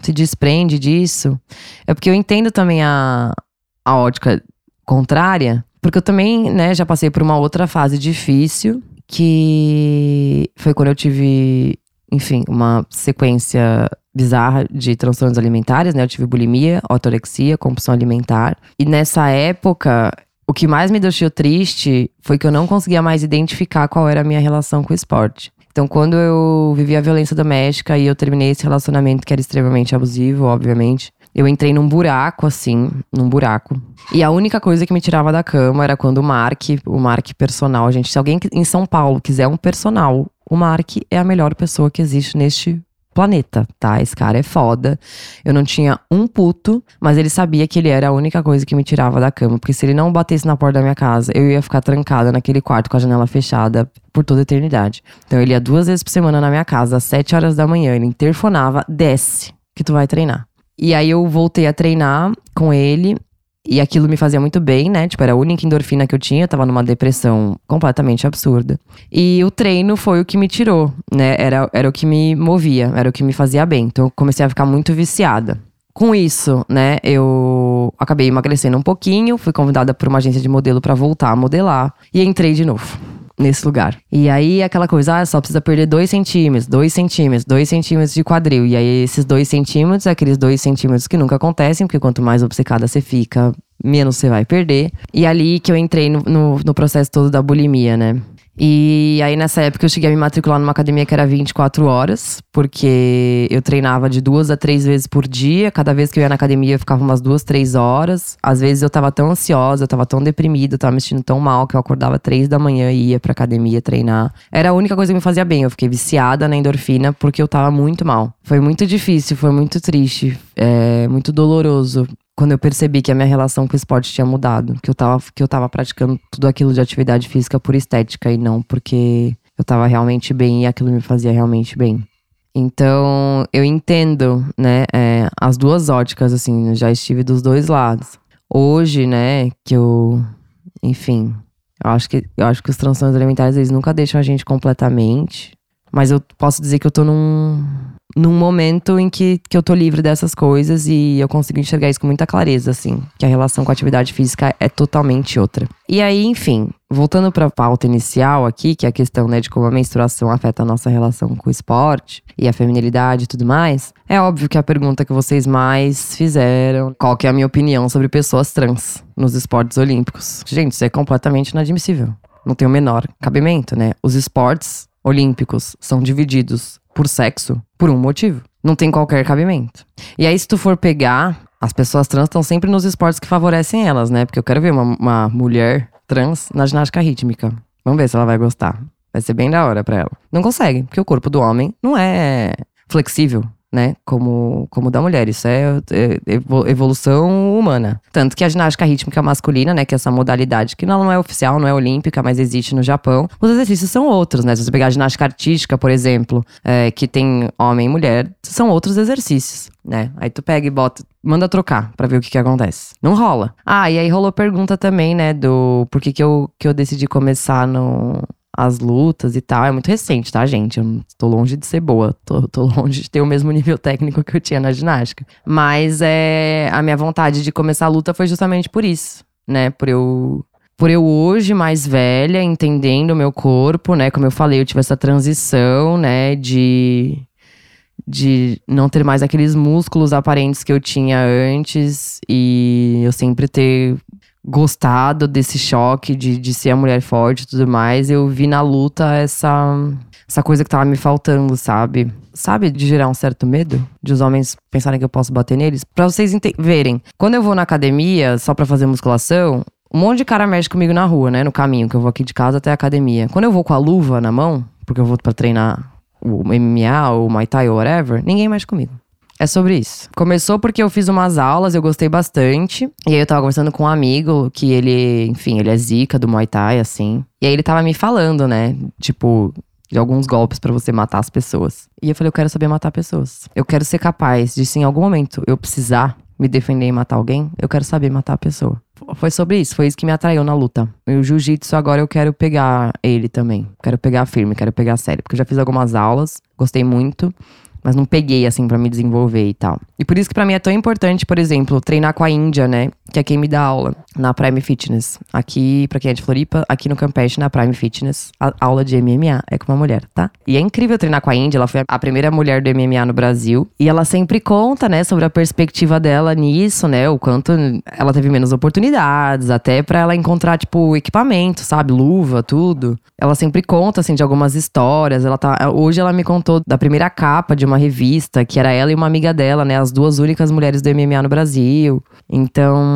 se desprende disso, é porque eu entendo também a, a ótica contrária, porque eu também, né, já passei por uma outra fase difícil, que foi quando eu tive, enfim, uma sequência bizarra de transtornos alimentares, né? Eu tive bulimia, ortorexia, compulsão alimentar. E nessa época, o que mais me deixou triste foi que eu não conseguia mais identificar qual era a minha relação com o esporte. Então, quando eu vivi a violência doméstica e eu terminei esse relacionamento que era extremamente abusivo, obviamente, eu entrei num buraco, assim, num buraco. E a única coisa que me tirava da cama era quando o Mark, o Mark personal, gente, se alguém em São Paulo quiser um personal, o Mark é a melhor pessoa que existe neste planeta, tá? Esse cara é foda. Eu não tinha um puto, mas ele sabia que ele era a única coisa que me tirava da cama. Porque se ele não batesse na porta da minha casa, eu ia ficar trancada naquele quarto com a janela fechada por toda a eternidade. Então ele ia duas vezes por semana na minha casa, às sete horas da manhã. Ele interfonava, desce, que tu vai treinar. E aí eu voltei a treinar com ele. E aquilo me fazia muito bem, né? Tipo, era a única endorfina que eu tinha, eu tava numa depressão completamente absurda. E o treino foi o que me tirou, né? Era, era o que me movia, era o que me fazia bem. Então eu comecei a ficar muito viciada. Com isso, né, eu acabei emagrecendo um pouquinho, fui convidada por uma agência de modelo para voltar a modelar e entrei de novo nesse lugar. E aí aquela coisa, ah, só precisa perder dois centímetros, dois centímetros, dois centímetros de quadril. E aí esses dois centímetros, aqueles dois centímetros que nunca acontecem, porque quanto mais obcecada você fica, menos você vai perder. E ali que eu entrei no, no, no processo todo da bulimia, né? E aí, nessa época, eu cheguei a me matricular numa academia que era 24 horas, porque eu treinava de duas a três vezes por dia. Cada vez que eu ia na academia, eu ficava umas duas, três horas. Às vezes eu tava tão ansiosa, eu tava tão deprimida, eu tava me sentindo tão mal que eu acordava três da manhã e ia pra academia treinar. Era a única coisa que me fazia bem. Eu fiquei viciada na endorfina porque eu tava muito mal. Foi muito difícil, foi muito triste, é, muito doloroso quando eu percebi que a minha relação com o esporte tinha mudado, que eu tava, que eu tava praticando tudo aquilo de atividade física por estética e não porque eu tava realmente bem e aquilo me fazia realmente bem. Então, eu entendo, né, é, as duas óticas, assim, já estive dos dois lados. Hoje, né, que eu, enfim, eu acho que, eu acho que os transtornos alimentares, eles nunca deixam a gente completamente, mas eu posso dizer que eu tô num, num momento em que, que eu tô livre dessas coisas e eu consigo enxergar isso com muita clareza, assim. Que a relação com a atividade física é totalmente outra. E aí, enfim, voltando pra pauta inicial aqui, que é a questão, né, de como a menstruação afeta a nossa relação com o esporte e a feminilidade e tudo mais. É óbvio que a pergunta que vocês mais fizeram, qual que é a minha opinião sobre pessoas trans nos esportes olímpicos. Gente, isso é completamente inadmissível. Não tem o menor cabimento, né? Os esportes olímpicos são divididos por sexo por um motivo. não tem qualquer cabimento. E aí, se tu for pegar, as pessoas trans estão sempre nos esportes que favorecem elas, né? Porque eu quero ver uma, uma mulher trans na ginástica rítmica. Vamos ver se ela vai gostar. Vai ser bem da hora pra ela. Não consegue, porque o corpo do homem não é flexível né? Como, como da mulher. Isso é, é evolução humana. Tanto que a ginástica rítmica masculina, né? Que é essa modalidade que não é oficial, não é olímpica, mas existe no Japão. Os exercícios são outros, né? Se você pegar a ginástica artística, por exemplo, é, que tem homem e mulher, são outros exercícios, né? Aí tu pega e bota, manda trocar para ver o que que acontece. Não rola. Ah, e aí rolou pergunta também, né? Do por que que eu, que eu decidi começar no, as lutas e tal. É muito recente, tá, gente? Eu tô longe de ser boa. Tô, tô (laughs) longe de ter o mesmo nível técnico que eu tinha na ginástica. Mas é, a minha vontade de começar a luta foi justamente por isso, né? Por eu por eu hoje mais velha, entendendo o meu corpo, né? Como eu falei, eu tive essa transição, né, de de não ter mais aqueles músculos aparentes que eu tinha antes e eu sempre ter gostado desse choque de, de ser a mulher forte e tudo mais, eu vi na luta essa, essa coisa que tava me faltando, sabe? Sabe, de gerar um certo medo? De os homens pensarem que eu posso bater neles? Pra vocês verem, quando eu vou na academia só pra fazer musculação, um monte de cara mexe comigo na rua, né? No caminho, que eu vou aqui de casa até a academia. Quando eu vou com a luva na mão, porque eu vou para treinar o MMA ou o Muay Thai ou whatever, ninguém mexe comigo. É sobre isso. Começou porque eu fiz umas aulas, eu gostei bastante. E aí eu tava conversando com um amigo que ele, enfim, ele é zica do Muay Thai, assim. E aí ele tava me falando, né? Tipo, de alguns golpes para você matar as pessoas. E eu falei, eu quero saber matar pessoas. Eu quero ser capaz de, se em algum momento eu precisar me defender e matar alguém, eu quero saber matar a pessoa. Foi sobre isso, foi isso que me atraiu na luta. E o jiu-jitsu agora eu quero pegar ele também. Quero pegar firme, quero pegar sério. Porque eu já fiz algumas aulas, gostei muito mas não peguei assim para me desenvolver e tal. E por isso que para mim é tão importante, por exemplo, treinar com a Índia, né? Que é quem me dá aula na Prime Fitness. Aqui, para quem é de Floripa, aqui no Campeche, na Prime Fitness, a aula de MMA é com uma mulher, tá? E é incrível treinar com a Índia, ela foi a primeira mulher do MMA no Brasil. E ela sempre conta, né, sobre a perspectiva dela nisso, né? O quanto ela teve menos oportunidades, até para ela encontrar, tipo, equipamento, sabe? Luva, tudo. Ela sempre conta, assim, de algumas histórias. Ela tá. Hoje ela me contou da primeira capa de uma revista, que era ela e uma amiga dela, né? As duas únicas mulheres do MMA no Brasil. Então,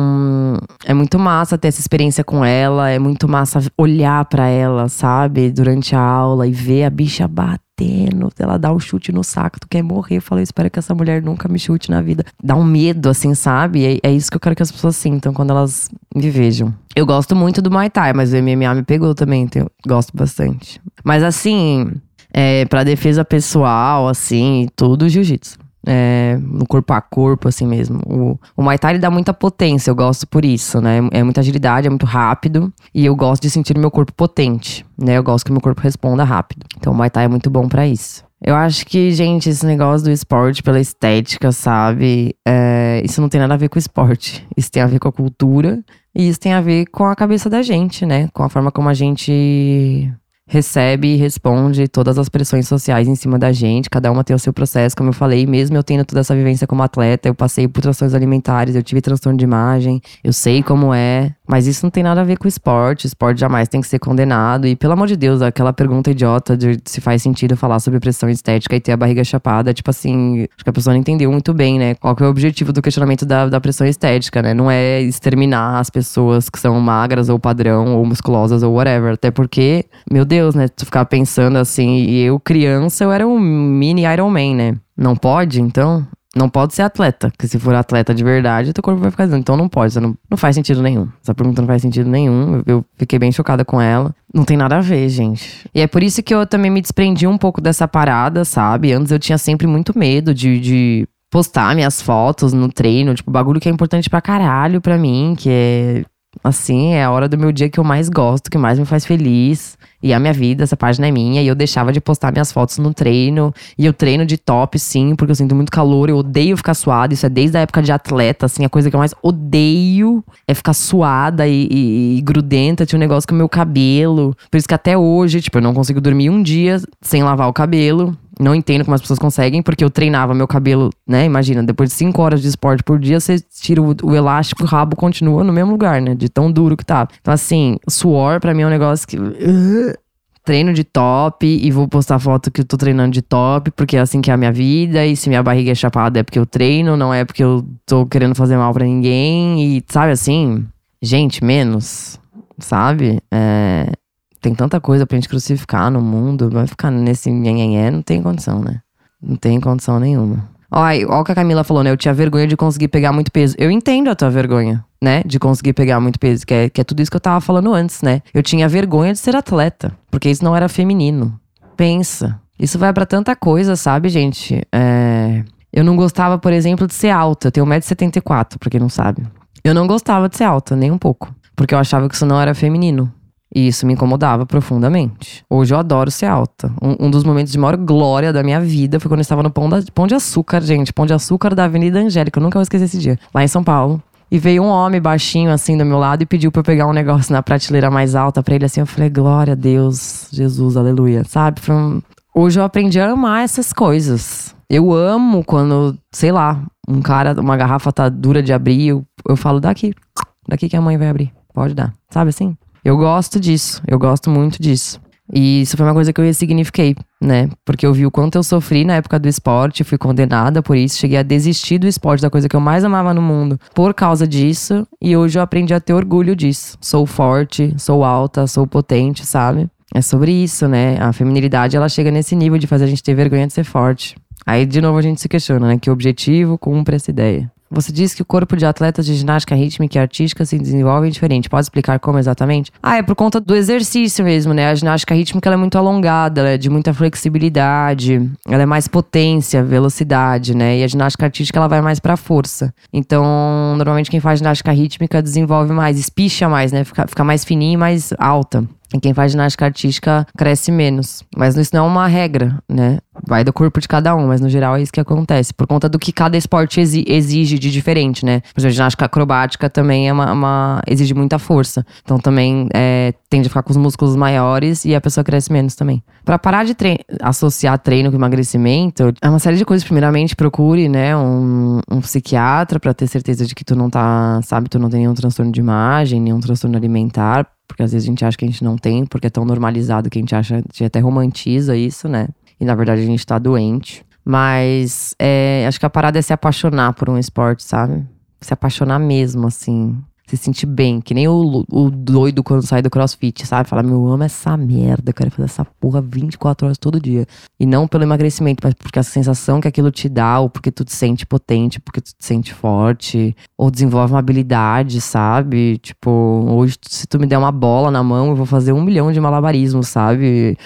é muito massa ter essa experiência com ela, é muito massa olhar para ela, sabe? Durante a aula e ver a bicha batendo, ela dá um chute no saco, tu quer morrer. Eu falei, espero que essa mulher nunca me chute na vida. Dá um medo, assim, sabe? É, é isso que eu quero que as pessoas sintam quando elas me vejam. Eu gosto muito do Muay Thai, mas o MMA me pegou também, então eu gosto bastante. Mas assim, é, para defesa pessoal, assim, tudo jiu-jitsu. É, no corpo a corpo, assim mesmo. O, o Muay Thai dá muita potência, eu gosto por isso, né? É muita agilidade, é muito rápido. E eu gosto de sentir meu corpo potente, né? Eu gosto que meu corpo responda rápido. Então o Muay Thai é muito bom para isso. Eu acho que, gente, esse negócio do esporte pela estética, sabe? É, isso não tem nada a ver com o esporte. Isso tem a ver com a cultura. E isso tem a ver com a cabeça da gente, né? Com a forma como a gente recebe e responde todas as pressões sociais em cima da gente. Cada uma tem o seu processo, como eu falei, mesmo eu tendo toda essa vivência como atleta, eu passei por transtornos alimentares, eu tive transtorno de imagem, eu sei como é. Mas isso não tem nada a ver com esporte. Esporte jamais tem que ser condenado. E, pelo amor de Deus, aquela pergunta idiota de se faz sentido falar sobre pressão estética e ter a barriga chapada, tipo assim, acho que a pessoa não entendeu muito bem, né? Qual que é o objetivo do questionamento da, da pressão estética, né? Não é exterminar as pessoas que são magras ou padrão ou musculosas ou whatever. Até porque, meu Deus, né? Tu ficar pensando assim, e eu, criança, eu era um mini Iron Man, né? Não pode, então? não pode ser atleta, porque se for atleta de verdade, teu corpo vai ficar dizendo. Então não pode, não, não faz sentido nenhum. Essa pergunta não faz sentido nenhum. Eu, eu, fiquei bem chocada com ela. Não tem nada a ver, gente. E é por isso que eu também me desprendi um pouco dessa parada, sabe? Antes eu tinha sempre muito medo de, de postar minhas fotos no treino, tipo, bagulho que é importante pra caralho pra mim, que é assim, é a hora do meu dia que eu mais gosto, que mais me faz feliz. E a minha vida, essa página é minha. E eu deixava de postar minhas fotos no treino. E eu treino de top, sim, porque eu sinto muito calor. Eu odeio ficar suada. Isso é desde a época de atleta, assim. A coisa que eu mais odeio é ficar suada e, e, e grudenta. Tinha um negócio com o meu cabelo. Por isso que até hoje, tipo, eu não consigo dormir um dia sem lavar o cabelo. Não entendo como as pessoas conseguem, porque eu treinava meu cabelo, né? Imagina, depois de cinco horas de esporte por dia, você tira o, o elástico, o rabo continua no mesmo lugar, né? De tão duro que tá. Então, assim, suor para mim é um negócio que. Treino de top e vou postar foto que eu tô treinando de top, porque é assim que é a minha vida. E se minha barriga é chapada é porque eu treino, não é porque eu tô querendo fazer mal para ninguém. E sabe assim, gente, menos, sabe? É, tem tanta coisa pra gente crucificar no mundo, vai ficar nesse nhenhenhé, não tem condição, né? Não tem condição nenhuma. Olha, olha o que a Camila falou, né? Eu tinha vergonha de conseguir pegar muito peso. Eu entendo a tua vergonha, né? De conseguir pegar muito peso, que é, que é tudo isso que eu tava falando antes, né? Eu tinha vergonha de ser atleta, porque isso não era feminino. Pensa. Isso vai para tanta coisa, sabe, gente? É... Eu não gostava, por exemplo, de ser alta. Eu tenho 1,74m, pra quem não sabe. Eu não gostava de ser alta, nem um pouco. Porque eu achava que isso não era feminino. E isso me incomodava profundamente. Hoje eu adoro ser alta. Um, um, dos momentos de maior glória da minha vida foi quando eu estava no Pão, da, Pão de Açúcar, gente. Pão de Açúcar da Avenida Angélica. Eu nunca vou esquecer esse dia. Lá em São Paulo. E veio um homem baixinho assim do meu lado e pediu pra eu pegar um negócio na prateleira mais alta pra ele assim. Eu falei, glória a Deus, Jesus, aleluia. Sabe? Hoje eu aprendi a amar essas coisas. Eu amo quando, sei lá, um cara, uma garrafa tá dura de abrir, eu, eu falo, daqui, daqui que a mãe vai abrir. Pode dar. Sabe assim? Eu gosto disso, eu gosto muito disso. E isso foi uma coisa que eu ressignifiquei, né? Porque eu vi o quanto eu sofri na época do esporte, fui condenada por isso, cheguei a desistir do esporte, da coisa que eu mais amava no mundo, por causa disso. E hoje eu aprendi a ter orgulho disso. Sou forte, sou alta, sou potente, sabe? É sobre isso, né? A feminilidade, ela chega nesse nível de fazer a gente ter vergonha de ser forte. Aí, de novo, a gente se questiona, né? Que objetivo cumpre essa ideia? Você disse que o corpo de atletas de ginástica rítmica e artística se desenvolve diferente. Pode explicar como exatamente? Ah, é por conta do exercício mesmo, né? A ginástica rítmica é muito alongada, ela é de muita flexibilidade, ela é mais potência, velocidade, né? E a ginástica artística ela vai mais para força. Então, normalmente quem faz ginástica rítmica desenvolve mais, espicha mais, né? Fica, fica mais fininha e mais alta. E quem faz ginástica artística cresce menos. Mas isso não é uma regra, né? Vai do corpo de cada um, mas no geral é isso que acontece. Por conta do que cada esporte exige de diferente, né? Por exemplo, ginástica acrobática também é uma, uma exige muita força. Então também é, tende a ficar com os músculos maiores e a pessoa cresce menos também. Para parar de tre associar treino com emagrecimento, é uma série de coisas. Primeiramente, procure, né, um, um psiquiatra para ter certeza de que tu não tá, sabe, tu não tem nenhum transtorno de imagem, nenhum transtorno alimentar porque às vezes a gente acha que a gente não tem, porque é tão normalizado que a gente acha, a gente até romantiza isso, né? E na verdade a gente tá doente. Mas é, acho que a parada é se apaixonar por um esporte, sabe? Se apaixonar mesmo, assim se sentir bem. Que nem o, o doido quando sai do crossfit, sabe? Fala, meu, eu amo essa merda, eu quero fazer essa porra 24 horas todo dia. E não pelo emagrecimento, mas porque a sensação que aquilo te dá, ou porque tu te sente potente, porque tu te sente forte, ou desenvolve uma habilidade, sabe? Tipo, hoje, se tu me der uma bola na mão, eu vou fazer um milhão de malabarismos, sabe?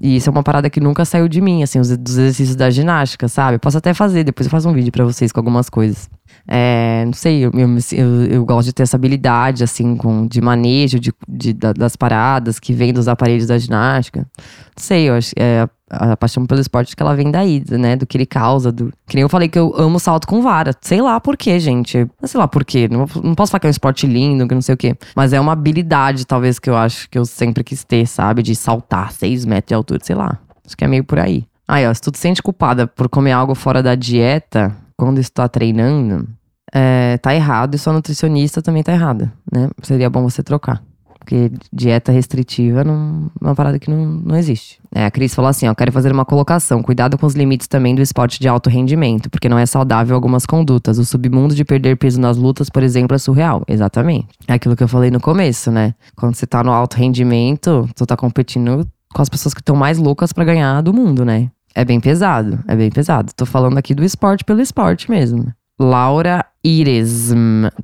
E isso é uma parada que nunca saiu de mim, assim, os, dos exercícios da ginástica, sabe? Eu posso até fazer, depois eu faço um vídeo para vocês com algumas coisas. É, não sei, eu, eu, eu, gosto de ter essa habilidade, assim, com, de manejo de, de das paradas que vem dos aparelhos da ginástica. Não sei, eu acho é, a paixão pelo esporte que ela vem daí, né? Do que ele causa. Do... Que nem eu falei que eu amo salto com vara. Sei lá por quê, gente. Não sei lá por quê. Não, não posso falar que é um esporte lindo, que não sei o quê. Mas é uma habilidade, talvez, que eu acho que eu sempre quis ter, sabe? De saltar seis metros de altura, sei lá. Acho que é meio por aí. Aí, ó, se tu te sente culpada por comer algo fora da dieta, quando está treinando, é, tá errado e sua nutricionista também tá errada, né? Seria bom você trocar. Porque dieta restritiva não, é uma parada que não, não existe. É, a Cris falou assim: ó, quero fazer uma colocação. Cuidado com os limites também do esporte de alto rendimento, porque não é saudável algumas condutas. O submundo de perder peso nas lutas, por exemplo, é surreal. Exatamente. É aquilo que eu falei no começo, né? Quando você tá no alto rendimento, tu tá competindo com as pessoas que estão mais loucas para ganhar do mundo, né? É bem pesado, é bem pesado. Tô falando aqui do esporte pelo esporte mesmo. Laura Ires.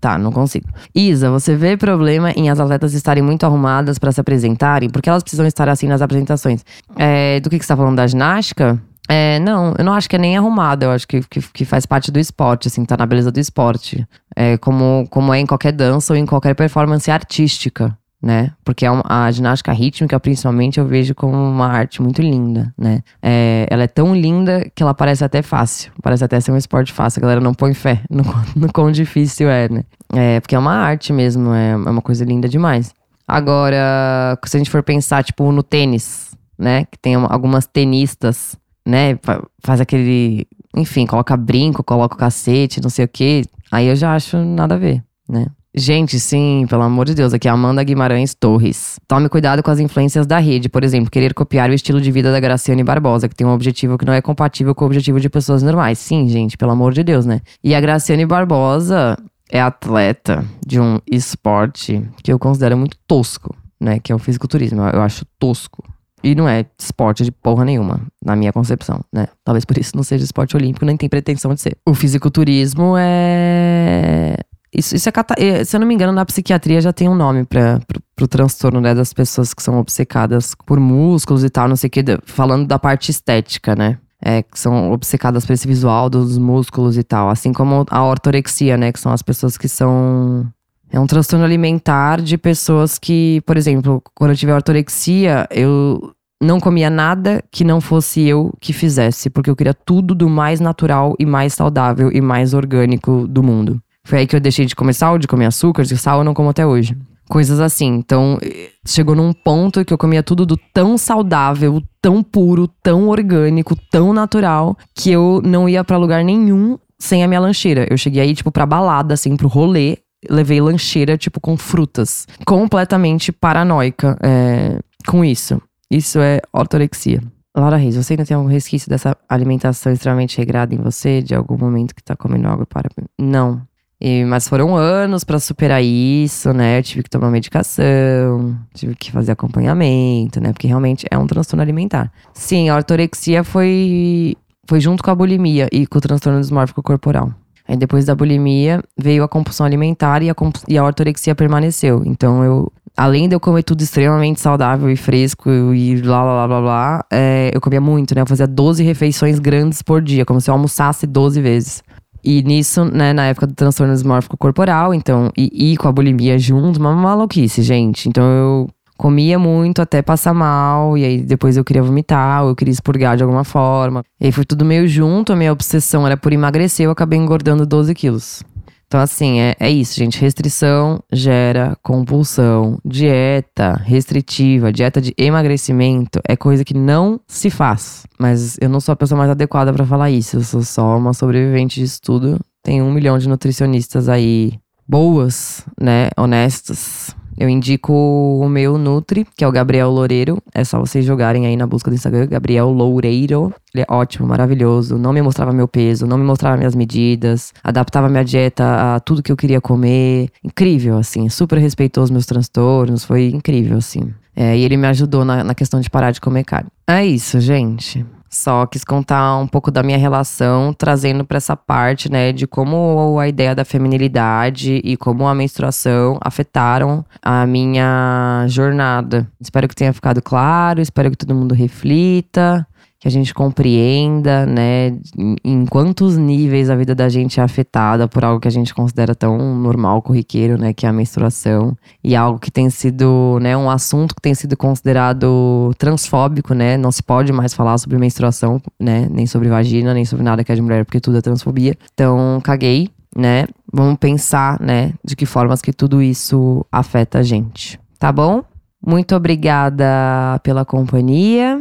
Tá, não consigo. Isa, você vê problema em as atletas estarem muito arrumadas para se apresentarem? Porque elas precisam estar assim nas apresentações. É, do que, que você tá falando da ginástica? É, não, eu não acho que é nem arrumada, eu acho que, que, que, faz parte do esporte, assim, tá na beleza do esporte. É como, como é em qualquer dança ou em qualquer performance artística né? Porque é a ginástica rítmica, principalmente, eu vejo como uma arte muito linda, né? É, ela é tão linda que ela parece até fácil. Parece até ser um esporte fácil. A galera não põe fé (laughs) no, no quão difícil é, né? É, porque é uma arte mesmo, é, é uma coisa linda demais. Agora, se a gente for pensar, tipo, no tênis, né? Que tem algumas tenistas, né? Faz aquele. Enfim, coloca brinco, coloca o cacete, não sei o quê. Aí eu já acho nada a ver, né? Gente, sim, pelo amor de Deus, aqui é Amanda Guimarães Torres. Tome cuidado com as influências da rede, por exemplo, querer copiar o estilo de vida da Graciane Barbosa, que tem um objetivo que não é compatível com o objetivo de pessoas normais. Sim, gente, pelo amor de Deus, né? E a Graciane Barbosa é atleta de um esporte que eu considero muito tosco, né? Que é o fisiculturismo. Eu acho tosco. E não é esporte de porra nenhuma, na minha concepção, né? Talvez por isso não seja esporte olímpico, nem tem pretensão de ser. O fisiculturismo é isso, isso é. Eh, se eu não me engano, na psiquiatria já tem um nome para pro transtorno, né, das pessoas que são obcecadas por músculos e tal, não sei o que, falando da parte estética, né? É, que são obcecadas por esse visual dos músculos e tal. Assim como a ortorexia, né? Que são as pessoas que são. É um transtorno alimentar de pessoas que, por exemplo, quando eu tive ortorexia, eu não comia nada que não fosse eu que fizesse, porque eu queria tudo do mais natural e mais saudável e mais orgânico do mundo. Foi aí que eu deixei de comer sal, de comer açúcar, de sal eu não como até hoje. Coisas assim. Então, chegou num ponto que eu comia tudo do tão saudável, tão puro, tão orgânico, tão natural, que eu não ia para lugar nenhum sem a minha lancheira. Eu cheguei aí, tipo, pra balada, assim, pro rolê. Levei lancheira, tipo, com frutas. Completamente paranoica é, com isso. Isso é ortorexia. Laura Reis, você ainda tem algum resquício dessa alimentação extremamente regrada em você? De algum momento que tá comendo algo para. Não. E, mas foram anos para superar isso, né? Eu tive que tomar medicação, tive que fazer acompanhamento, né? Porque realmente é um transtorno alimentar. Sim, a ortorexia foi, foi junto com a bulimia e com o transtorno dismórfico corporal. Aí depois da bulimia veio a compulsão alimentar e a, e a ortorexia permaneceu. Então eu, além de eu comer tudo extremamente saudável e fresco e blá blá blá blá blá, é, eu comia muito, né? Eu fazia 12 refeições grandes por dia, como se eu almoçasse 12 vezes. E nisso, né, na época do transtorno dismórfico corporal, então, e, e com a bulimia junto, uma maluquice, gente. Então eu comia muito até passar mal, e aí depois eu queria vomitar, ou eu queria expurgar de alguma forma. E aí foi tudo meio junto, a minha obsessão era por emagrecer, eu acabei engordando 12 quilos. Então, assim, é, é isso, gente. Restrição gera compulsão. Dieta restritiva, dieta de emagrecimento é coisa que não se faz. Mas eu não sou a pessoa mais adequada para falar isso. Eu sou só uma sobrevivente disso tudo. Tem um milhão de nutricionistas aí boas, né? Honestas, eu indico o meu Nutri, que é o Gabriel Loureiro. É só vocês jogarem aí na busca do Instagram, Gabriel Loureiro. Ele é ótimo, maravilhoso. Não me mostrava meu peso, não me mostrava minhas medidas, adaptava minha dieta a tudo que eu queria comer. Incrível, assim. Super respeitou os meus transtornos, foi incrível, assim. É, e ele me ajudou na, na questão de parar de comer carne. É isso, gente. Só quis contar um pouco da minha relação, trazendo para essa parte, né, de como a ideia da feminilidade e como a menstruação afetaram a minha jornada. Espero que tenha ficado claro, espero que todo mundo reflita que a gente compreenda, né, em quantos níveis a vida da gente é afetada por algo que a gente considera tão normal, corriqueiro, né, que é a menstruação, e algo que tem sido, né, um assunto que tem sido considerado transfóbico, né, não se pode mais falar sobre menstruação, né, nem sobre vagina, nem sobre nada que é de mulher, porque tudo é transfobia. Então, caguei, né, vamos pensar, né, de que formas que tudo isso afeta a gente, tá bom? Muito obrigada pela companhia.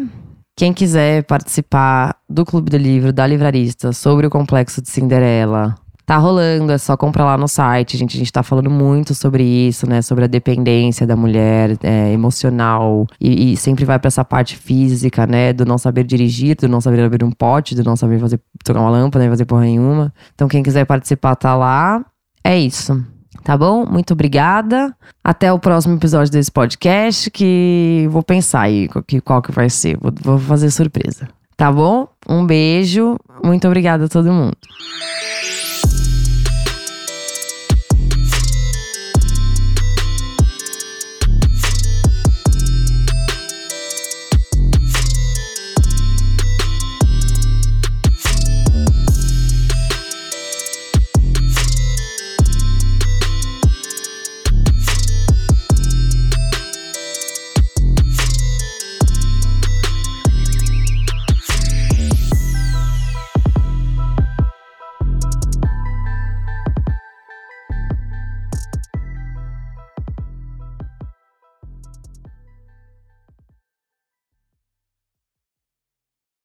Quem quiser participar do Clube do Livro, da Livrarista, sobre o Complexo de Cinderela, tá rolando, é só comprar lá no site, gente. A gente tá falando muito sobre isso, né? Sobre a dependência da mulher é, emocional. E, e, sempre vai para essa parte física, né? Do não saber dirigir, do não saber abrir um pote, do não saber fazer, tocar uma lâmpada, nem fazer porra nenhuma. Então, quem quiser participar, tá lá. É isso. Tá bom? Muito obrigada. Até o próximo episódio desse podcast, que vou pensar aí qual que, vai ser. Vou, vou fazer surpresa. Tá bom? Um beijo. Muito obrigada a todo mundo.